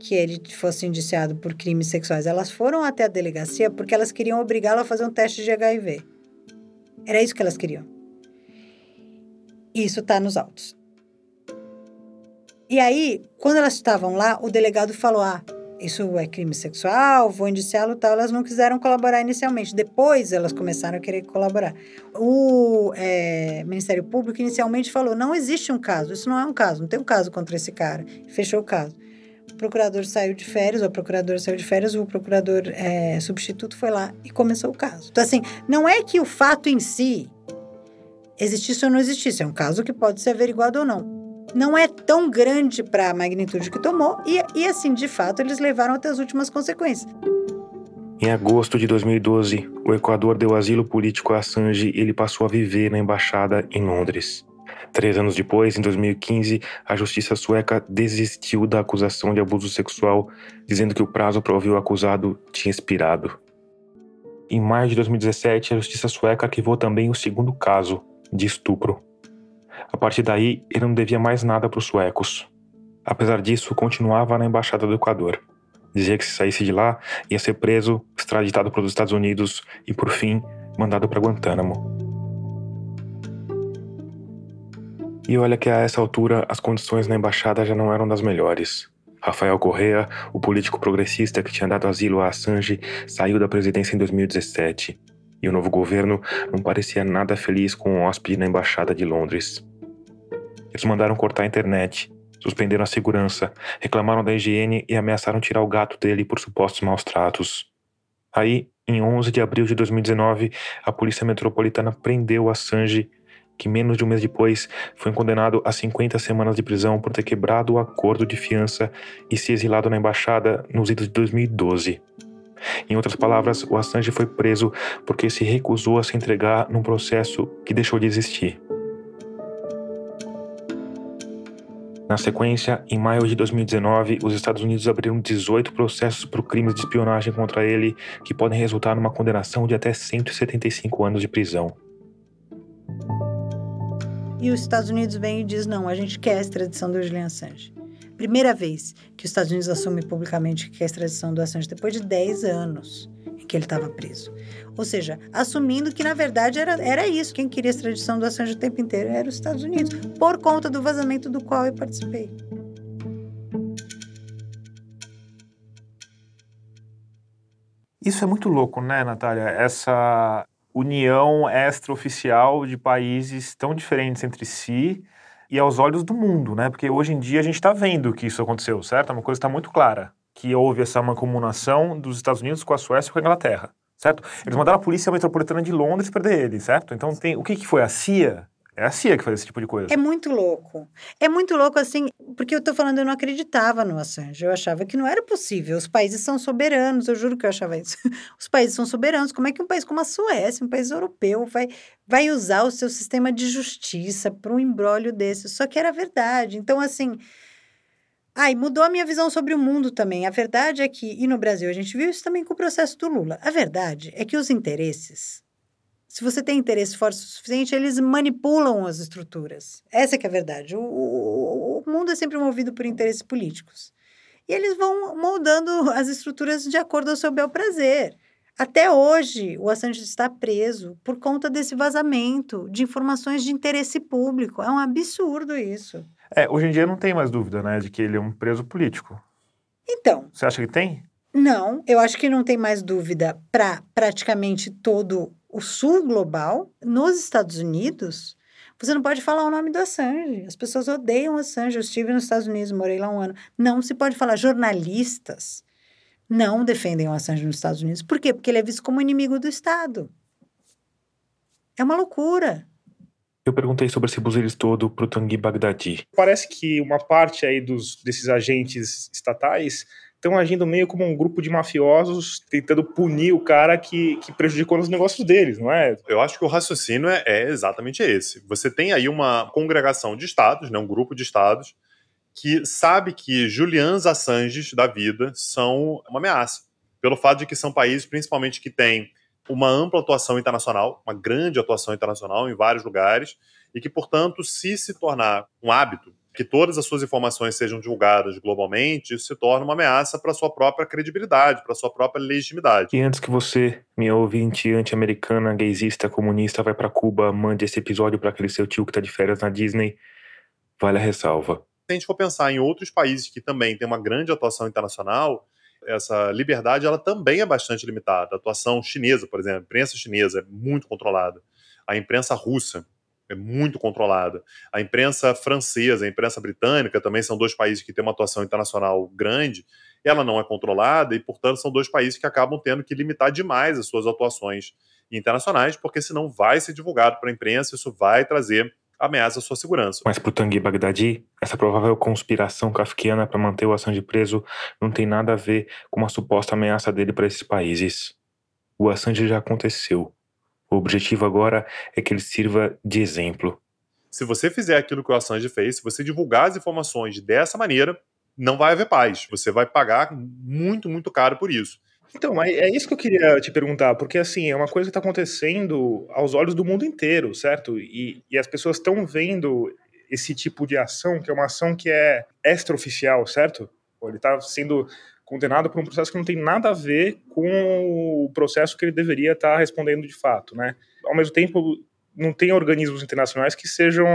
que ele fosse indiciado por crimes sexuais. Elas foram até a delegacia porque elas queriam obrigá-lo a fazer um teste de HIV. Era isso que elas queriam. Isso está nos autos. E aí, quando elas estavam lá, o delegado falou: ah, isso é crime sexual, vou indiciá-lo tal. Elas não quiseram colaborar inicialmente. Depois elas começaram a querer colaborar. O é, Ministério Público inicialmente falou: não existe um caso, isso não é um caso, não tem um caso contra esse cara. Fechou o caso. O procurador saiu de férias, ou a procuradora saiu de férias, o procurador é, substituto foi lá e começou o caso. Então, assim, não é que o fato em si existisse ou não existisse, é um caso que pode ser averiguado ou não não é tão grande para a magnitude que tomou, e, e assim, de fato, eles levaram até as últimas consequências. Em agosto de 2012, o Equador deu asilo político a Assange e ele passou a viver na embaixada em Londres. Três anos depois, em 2015, a justiça sueca desistiu da acusação de abuso sexual, dizendo que o prazo para ouvir o acusado tinha expirado. Em maio de 2017, a justiça sueca arquivou também o segundo caso, de estupro. A partir daí, ele não devia mais nada para os suecos. Apesar disso, continuava na embaixada do Equador. Dizia que se saísse de lá, ia ser preso, extraditado para os Estados Unidos e, por fim, mandado para Guantánamo. E olha que a essa altura as condições na embaixada já não eram das melhores. Rafael Correa, o político progressista que tinha dado asilo a Assange, saiu da presidência em 2017. E o novo governo não parecia nada feliz com o hóspede na embaixada de Londres. Eles mandaram cortar a internet, suspenderam a segurança, reclamaram da higiene e ameaçaram tirar o gato dele por supostos maus tratos. Aí, em 11 de abril de 2019, a Polícia Metropolitana prendeu Assange, que menos de um mês depois foi condenado a 50 semanas de prisão por ter quebrado o acordo de fiança e se exilado na embaixada nos idos de 2012. Em outras palavras, o Assange foi preso porque se recusou a se entregar num processo que deixou de existir. Na sequência, em maio de 2019, os Estados Unidos abriram 18 processos por crimes de espionagem contra ele, que podem resultar numa condenação de até 175 anos de prisão. E os Estados Unidos vem e diz: não, a gente quer a extradição do Julian Assange. Primeira vez que os Estados Unidos assume publicamente que quer a extradição do Assange, depois de 10 anos que ele estava preso. Ou seja, assumindo que na verdade era, era isso. Quem queria a extradição do Assange o tempo inteiro era os Estados Unidos, por conta do vazamento do qual eu participei. Isso é muito louco, né, Natália? Essa união extraoficial de países tão diferentes entre si e aos olhos do mundo, né? Porque hoje em dia a gente está vendo que isso aconteceu, certo? Uma coisa está muito clara, que houve essa mancomunação dos Estados Unidos com a Suécia e com a Inglaterra certo? Eles mandaram a polícia metropolitana de Londres prender ele, certo? Então tem o que, que foi a CIA? É a CIA que faz esse tipo de coisa. É muito louco. É muito louco, assim, porque eu tô falando, eu não acreditava no Assange. Eu achava que não era possível. Os países são soberanos, eu juro que eu achava isso. Os países são soberanos. Como é que um país como a Suécia, um país europeu, vai, vai usar o seu sistema de justiça para um embrólio desse? Só que era verdade. Então, assim, ah, e mudou a minha visão sobre o mundo também. A verdade é que, e no Brasil a gente viu isso também com o processo do Lula. A verdade é que os interesses, se você tem interesse forte o suficiente, eles manipulam as estruturas. Essa é, a verdade. O, o, o mundo é sempre movido por interesses políticos. E eles vão moldando as estruturas de acordo ao seu bel prazer. Até hoje, o Assange está preso por conta desse vazamento de informações de interesse público. É um absurdo isso. É, hoje em dia não tem mais dúvida, né, de que ele é um preso político. Então. Você acha que tem? Não, eu acho que não tem mais dúvida para praticamente todo o sul global, nos Estados Unidos, você não pode falar o nome do Assange. As pessoas odeiam Assange. Eu estive nos Estados Unidos, morei lá um ano. Não se pode falar. Jornalistas não defendem o Assange nos Estados Unidos. Por quê? Porque ele é visto como inimigo do Estado. É uma loucura. Eu perguntei sobre esse buziris todo pro Tanguy Bagdadi. Parece que uma parte aí dos, desses agentes estatais estão agindo meio como um grupo de mafiosos tentando punir o cara que, que prejudicou nos negócios deles, não é? Eu acho que o raciocínio é, é exatamente esse. Você tem aí uma congregação de estados, né, um grupo de estados, que sabe que Julians Assanges da vida são uma ameaça. Pelo fato de que são países, principalmente, que têm uma ampla atuação internacional, uma grande atuação internacional em vários lugares, e que, portanto, se se tornar um hábito que todas as suas informações sejam divulgadas globalmente, isso se torna uma ameaça para sua própria credibilidade, para sua própria legitimidade. E antes que você, minha ouvinte anti-americana, gaysista, comunista, vai para Cuba, mande esse episódio para aquele seu tio que tá de férias na Disney, vale a ressalva. Se a gente for pensar em outros países que também têm uma grande atuação internacional, essa liberdade ela também é bastante limitada. A atuação chinesa, por exemplo, a imprensa chinesa é muito controlada. A imprensa russa é muito controlada. A imprensa francesa, a imprensa britânica também são dois países que têm uma atuação internacional grande. Ela não é controlada e, portanto, são dois países que acabam tendo que limitar demais as suas atuações internacionais, porque senão vai ser divulgado para a imprensa, isso vai trazer ameaça à sua segurança. Mas para o Tanguy Bagdadi, essa provável conspiração kafkiana para manter o Assange preso não tem nada a ver com uma suposta ameaça dele para esses países. O Assange já aconteceu. O objetivo agora é que ele sirva de exemplo. Se você fizer aquilo que o Assange fez, se você divulgar as informações dessa maneira, não vai haver paz. Você vai pagar muito, muito caro por isso. Então, é isso que eu queria te perguntar, porque assim, é uma coisa que está acontecendo aos olhos do mundo inteiro, certo? E, e as pessoas estão vendo esse tipo de ação, que é uma ação que é extraoficial, certo? Ele está sendo condenado por um processo que não tem nada a ver com o processo que ele deveria estar respondendo de fato, né? Ao mesmo tempo, não tem organismos internacionais que sejam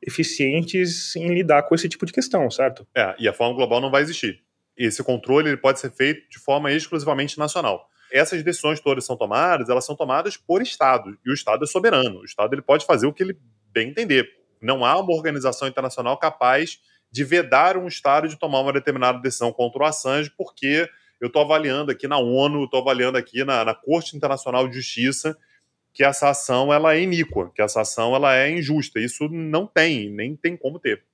eficientes em lidar com esse tipo de questão, certo? É, e a forma global não vai existir. Esse controle ele pode ser feito de forma exclusivamente nacional. Essas decisões todas são tomadas, elas são tomadas por Estado, e o Estado é soberano. O Estado ele pode fazer o que ele bem entender. Não há uma organização internacional capaz de vedar um Estado de tomar uma determinada decisão contra o Assange, porque eu estou avaliando aqui na ONU, estou avaliando aqui na, na, Corte Internacional de Justiça que essa ação ela é iníqua, que essa ação ela é injusta. Isso não tem, nem tem como ter.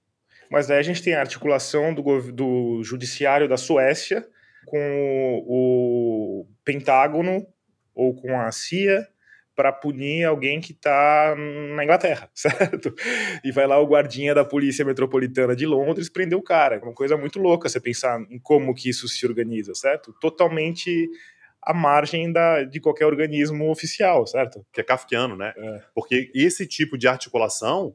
Mas daí a gente tem a articulação do, do judiciário da Suécia com o Pentágono ou com a CIA para punir alguém que está na Inglaterra, certo? E vai lá o guardinha da Polícia Metropolitana de Londres prender o cara. É uma coisa muito louca você pensar em como que isso se organiza, certo? Totalmente à margem da, de qualquer organismo oficial, certo? Que é kafkiano, né? É. Porque esse tipo de articulação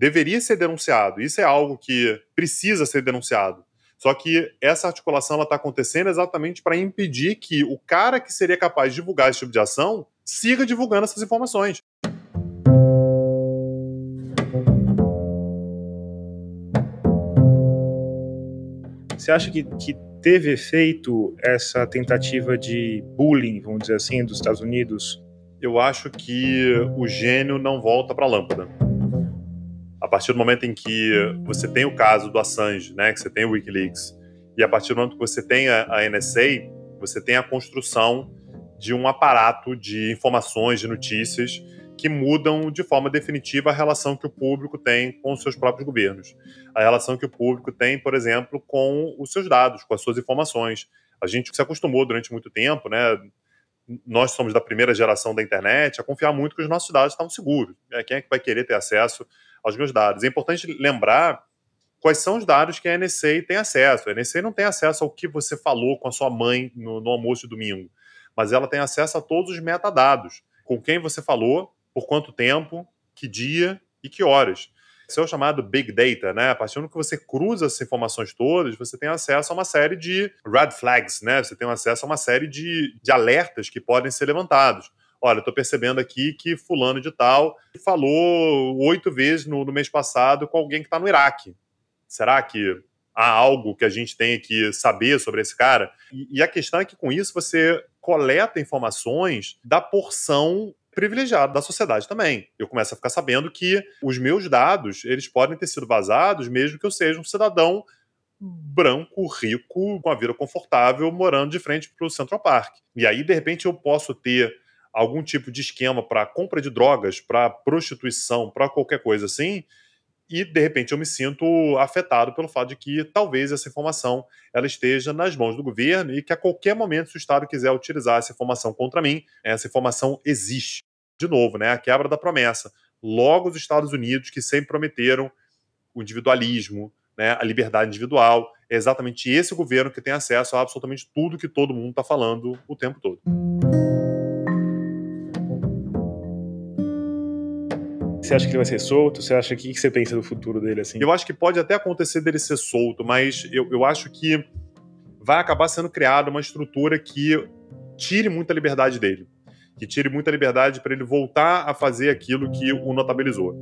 deveria ser denunciado. Isso é algo que precisa ser denunciado. Só que essa articulação está acontecendo exatamente para impedir que o cara que seria capaz de divulgar esse tipo de ação siga divulgando essas informações. Você acha que, que teve efeito essa tentativa de bullying, vamos dizer assim, dos Estados Unidos? Eu acho que o gênio não volta para a lâmpada. A partir do momento em que você tem o caso do Assange, né, que você tem o WikiLeaks, e a partir do momento que você tem a, a NSA, você tem a construção de um aparato de informações, de notícias que mudam de forma definitiva a relação que o público tem com os seus próprios governos. A relação que o público tem, por exemplo, com os seus dados, com as suas informações. A gente se acostumou durante muito tempo, né? Nós somos da primeira geração da internet a confiar muito que os nossos dados estavam seguros. Quem é que vai querer ter acesso aos meus dados? É importante lembrar quais são os dados que a NSA tem acesso. A NSA não tem acesso ao que você falou com a sua mãe no, no almoço de domingo mas ela tem acesso a todos os metadados, com quem você falou, por quanto tempo, que dia e que horas. Isso é o chamado Big Data, né? A partir do que você cruza essas informações todas, você tem acesso a uma série de red flags, né? Você tem acesso a uma série de, de alertas que podem ser levantados. Olha, estou percebendo aqui que fulano de tal falou oito vezes no, no mês passado com alguém que está no Iraque. Será que há algo que a gente tem que saber sobre esse cara? E, e, a questão é que com isso você coleta informações da porção privilegiada da sociedade também. Eu começo a ficar sabendo que os meus dados, eles podem ter sido vazados mesmo que eu seja um cidadão branco, rico, com a vida confortável, morando de frente para o Central Park. E aí, de repente, eu posso ter algum tipo de esquema para compra de drogas, para prostituição, para qualquer coisa assim, e de repente eu me sinto afetado pelo fato de que talvez essa informação ela esteja nas mãos do governo e que a qualquer momento se o Estado quiser utilizar essa informação contra mim, essa informação existe. De novo, né, a quebra da promessa. Logo os Estados Unidos que sempre prometeram o individualismo, né, a liberdade individual, é exatamente esse governo que tem acesso a absolutamente tudo que todo mundo está falando o tempo todo. Você acha que ele vai ser solto? Você acha que, que você pensa do futuro dele assim? Eu acho que pode até acontecer dele ser solto, mas eu, eu acho que vai acabar sendo criada uma estrutura que tire muita liberdade dele, que tire muita liberdade para ele voltar a fazer aquilo que o notabilizou.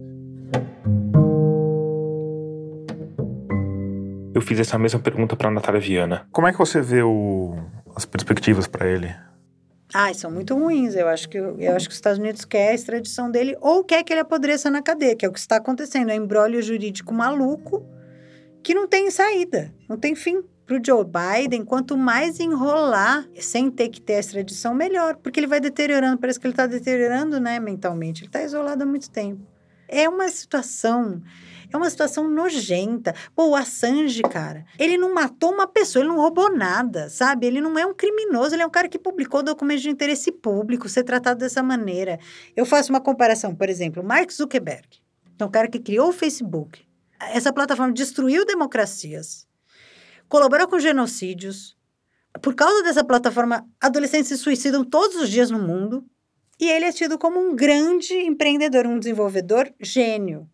Eu fiz essa mesma pergunta para Natália Viana. Como é que você vê o, as perspectivas para ele? Ai, são muito ruins. Eu acho que eu acho que os Estados Unidos quer a extradição dele ou quer que ele apodreça na cadeia, que é o que está acontecendo. É um embrólio jurídico maluco que não tem saída, não tem fim. Para o Joe Biden, quanto mais enrolar sem ter que ter a extradição, melhor. Porque ele vai deteriorando, parece que ele está deteriorando, né, mentalmente. Ele está isolado há muito tempo. É uma situação é uma situação nojenta. Pô, o Assange, cara, ele não matou uma pessoa, ele não roubou nada, sabe? Ele não é um criminoso, ele é um cara que publicou documentos de interesse público, ser tratado dessa maneira. Eu faço uma comparação, por exemplo, Mark Zuckerberg, é um cara que criou o Facebook. Essa plataforma destruiu democracias, colaborou com genocídios. Por causa dessa plataforma, adolescentes se suicidam todos os dias no mundo. E ele é tido como um grande empreendedor, um desenvolvedor gênio.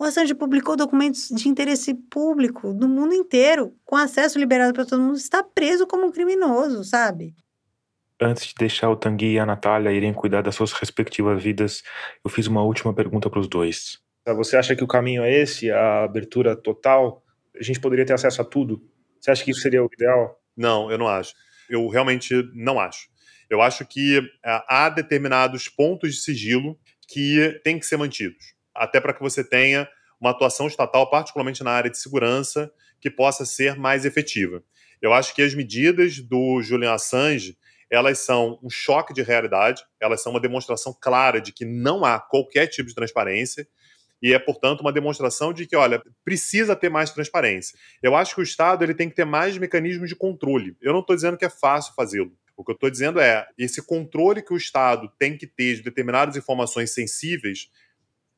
O Assange publicou documentos de interesse público do mundo inteiro, com acesso liberado para todo mundo, está preso como um criminoso, sabe? Antes de deixar o Tanguy e a Natália irem cuidar das suas respectivas vidas, eu fiz uma última pergunta para os dois. Você acha que o caminho é esse, a abertura total? A gente poderia ter acesso a tudo? Você acha que isso seria o ideal? Não, eu não acho. Eu realmente não acho. Eu acho que uh, há determinados pontos de sigilo que têm que ser mantidos até para que você tenha uma atuação estatal, particularmente na área de segurança, que possa ser mais efetiva. Eu acho que as medidas do Julian Assange elas são um choque de realidade, elas são uma demonstração clara de que não há qualquer tipo de transparência e é, portanto, uma demonstração de que, olha, precisa ter mais transparência. Eu acho que o Estado ele tem que ter mais mecanismos de controle. Eu não estou dizendo que é fácil fazê-lo. O que eu estou dizendo é esse controle que o Estado tem que ter de determinadas informações sensíveis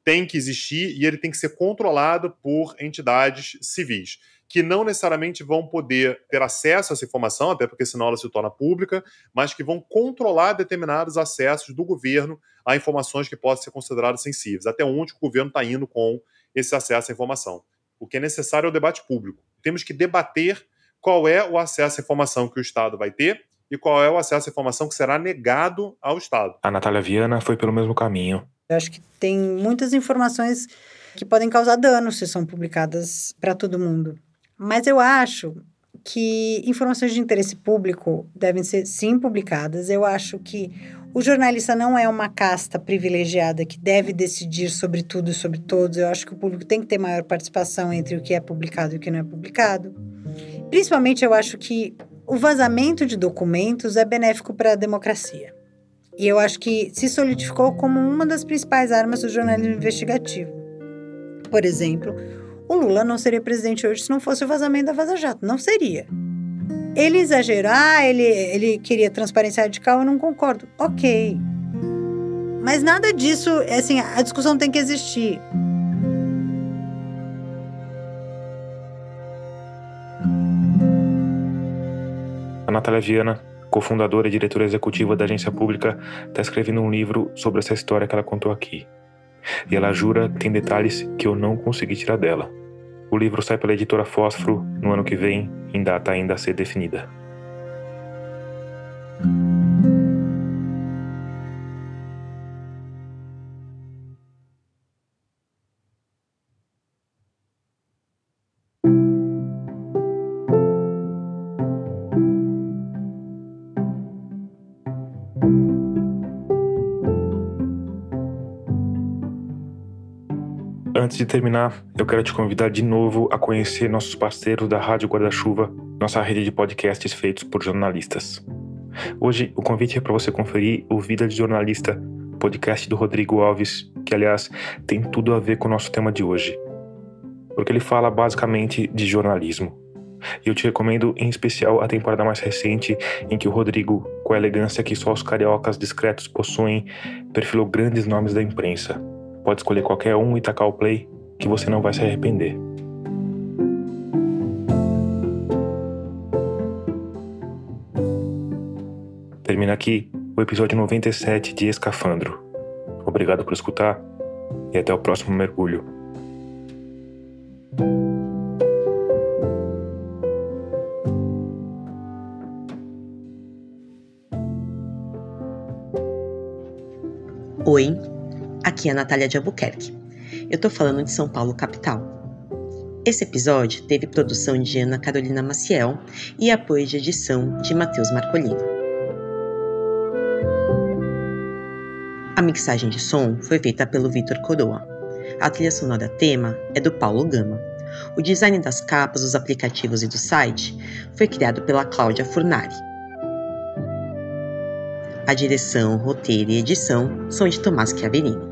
tem que existir e ele tem que ser controlado por entidades civis, que não necessariamente vão poder ter acesso a essa informação, até porque senão ela se torna pública, mas que vão controlar determinados acessos do governo a informações que possam ser consideradas sensíveis. Até onde o governo está indo com esse acesso à informação. O que é necessário é o debate público. Temos que debater qual é o acesso à informação que o Estado vai ter e qual é o acesso à informação que será negado ao Estado. A Natália Viana foi pelo mesmo caminho. Eu acho que tem muitas informações que podem causar dano se são publicadas para todo mundo. Mas eu acho que informações de interesse público devem ser sim publicadas. Eu acho que o jornalista não é uma casta privilegiada que deve decidir sobre tudo e sobre todos. Eu acho que o público tem que ter maior participação entre o que é publicado e o que não é publicado. Principalmente, eu acho que o vazamento de documentos é benéfico para a democracia. E eu acho que se solidificou como uma das principais armas do jornalismo investigativo. Por exemplo, o Lula não seria presidente hoje se não fosse o vazamento da Vaza Jato. Não seria. Ele exagerou, ah, ele, ele queria transparência radical, eu não concordo. Ok. Mas nada disso, assim, a discussão tem que existir. A Natália Viana cofundadora e diretora executiva da agência pública, está escrevendo um livro sobre essa história que ela contou aqui. E ela jura tem detalhes que eu não consegui tirar dela. O livro sai pela editora Fósforo no ano que vem, em data ainda a ser definida. Antes de terminar, eu quero te convidar de novo a conhecer nossos parceiros da Rádio Guarda-Chuva, nossa rede de podcasts feitos por jornalistas. Hoje, o convite é para você conferir o Vida de Jornalista, podcast do Rodrigo Alves, que, aliás, tem tudo a ver com o nosso tema de hoje. Porque ele fala basicamente de jornalismo. E eu te recomendo em especial a temporada mais recente, em que o Rodrigo, com a elegância que só os cariocas discretos possuem, perfilou grandes nomes da imprensa Pode escolher qualquer um e tacar o play, que você não vai se arrepender. Termina aqui o episódio 97 de Escafandro. Obrigado por escutar e até o próximo mergulho. Oi, Aqui é a Natália de Albuquerque. Eu tô falando de São Paulo, capital. Esse episódio teve produção de Ana Carolina Maciel e apoio de edição de Matheus Marcolino. A mixagem de som foi feita pelo Vitor Coroa. A trilha sonora tema é do Paulo Gama. O design das capas, dos aplicativos e do site foi criado pela Cláudia Furnari. A direção, roteiro e edição são de Tomás Chiaverini.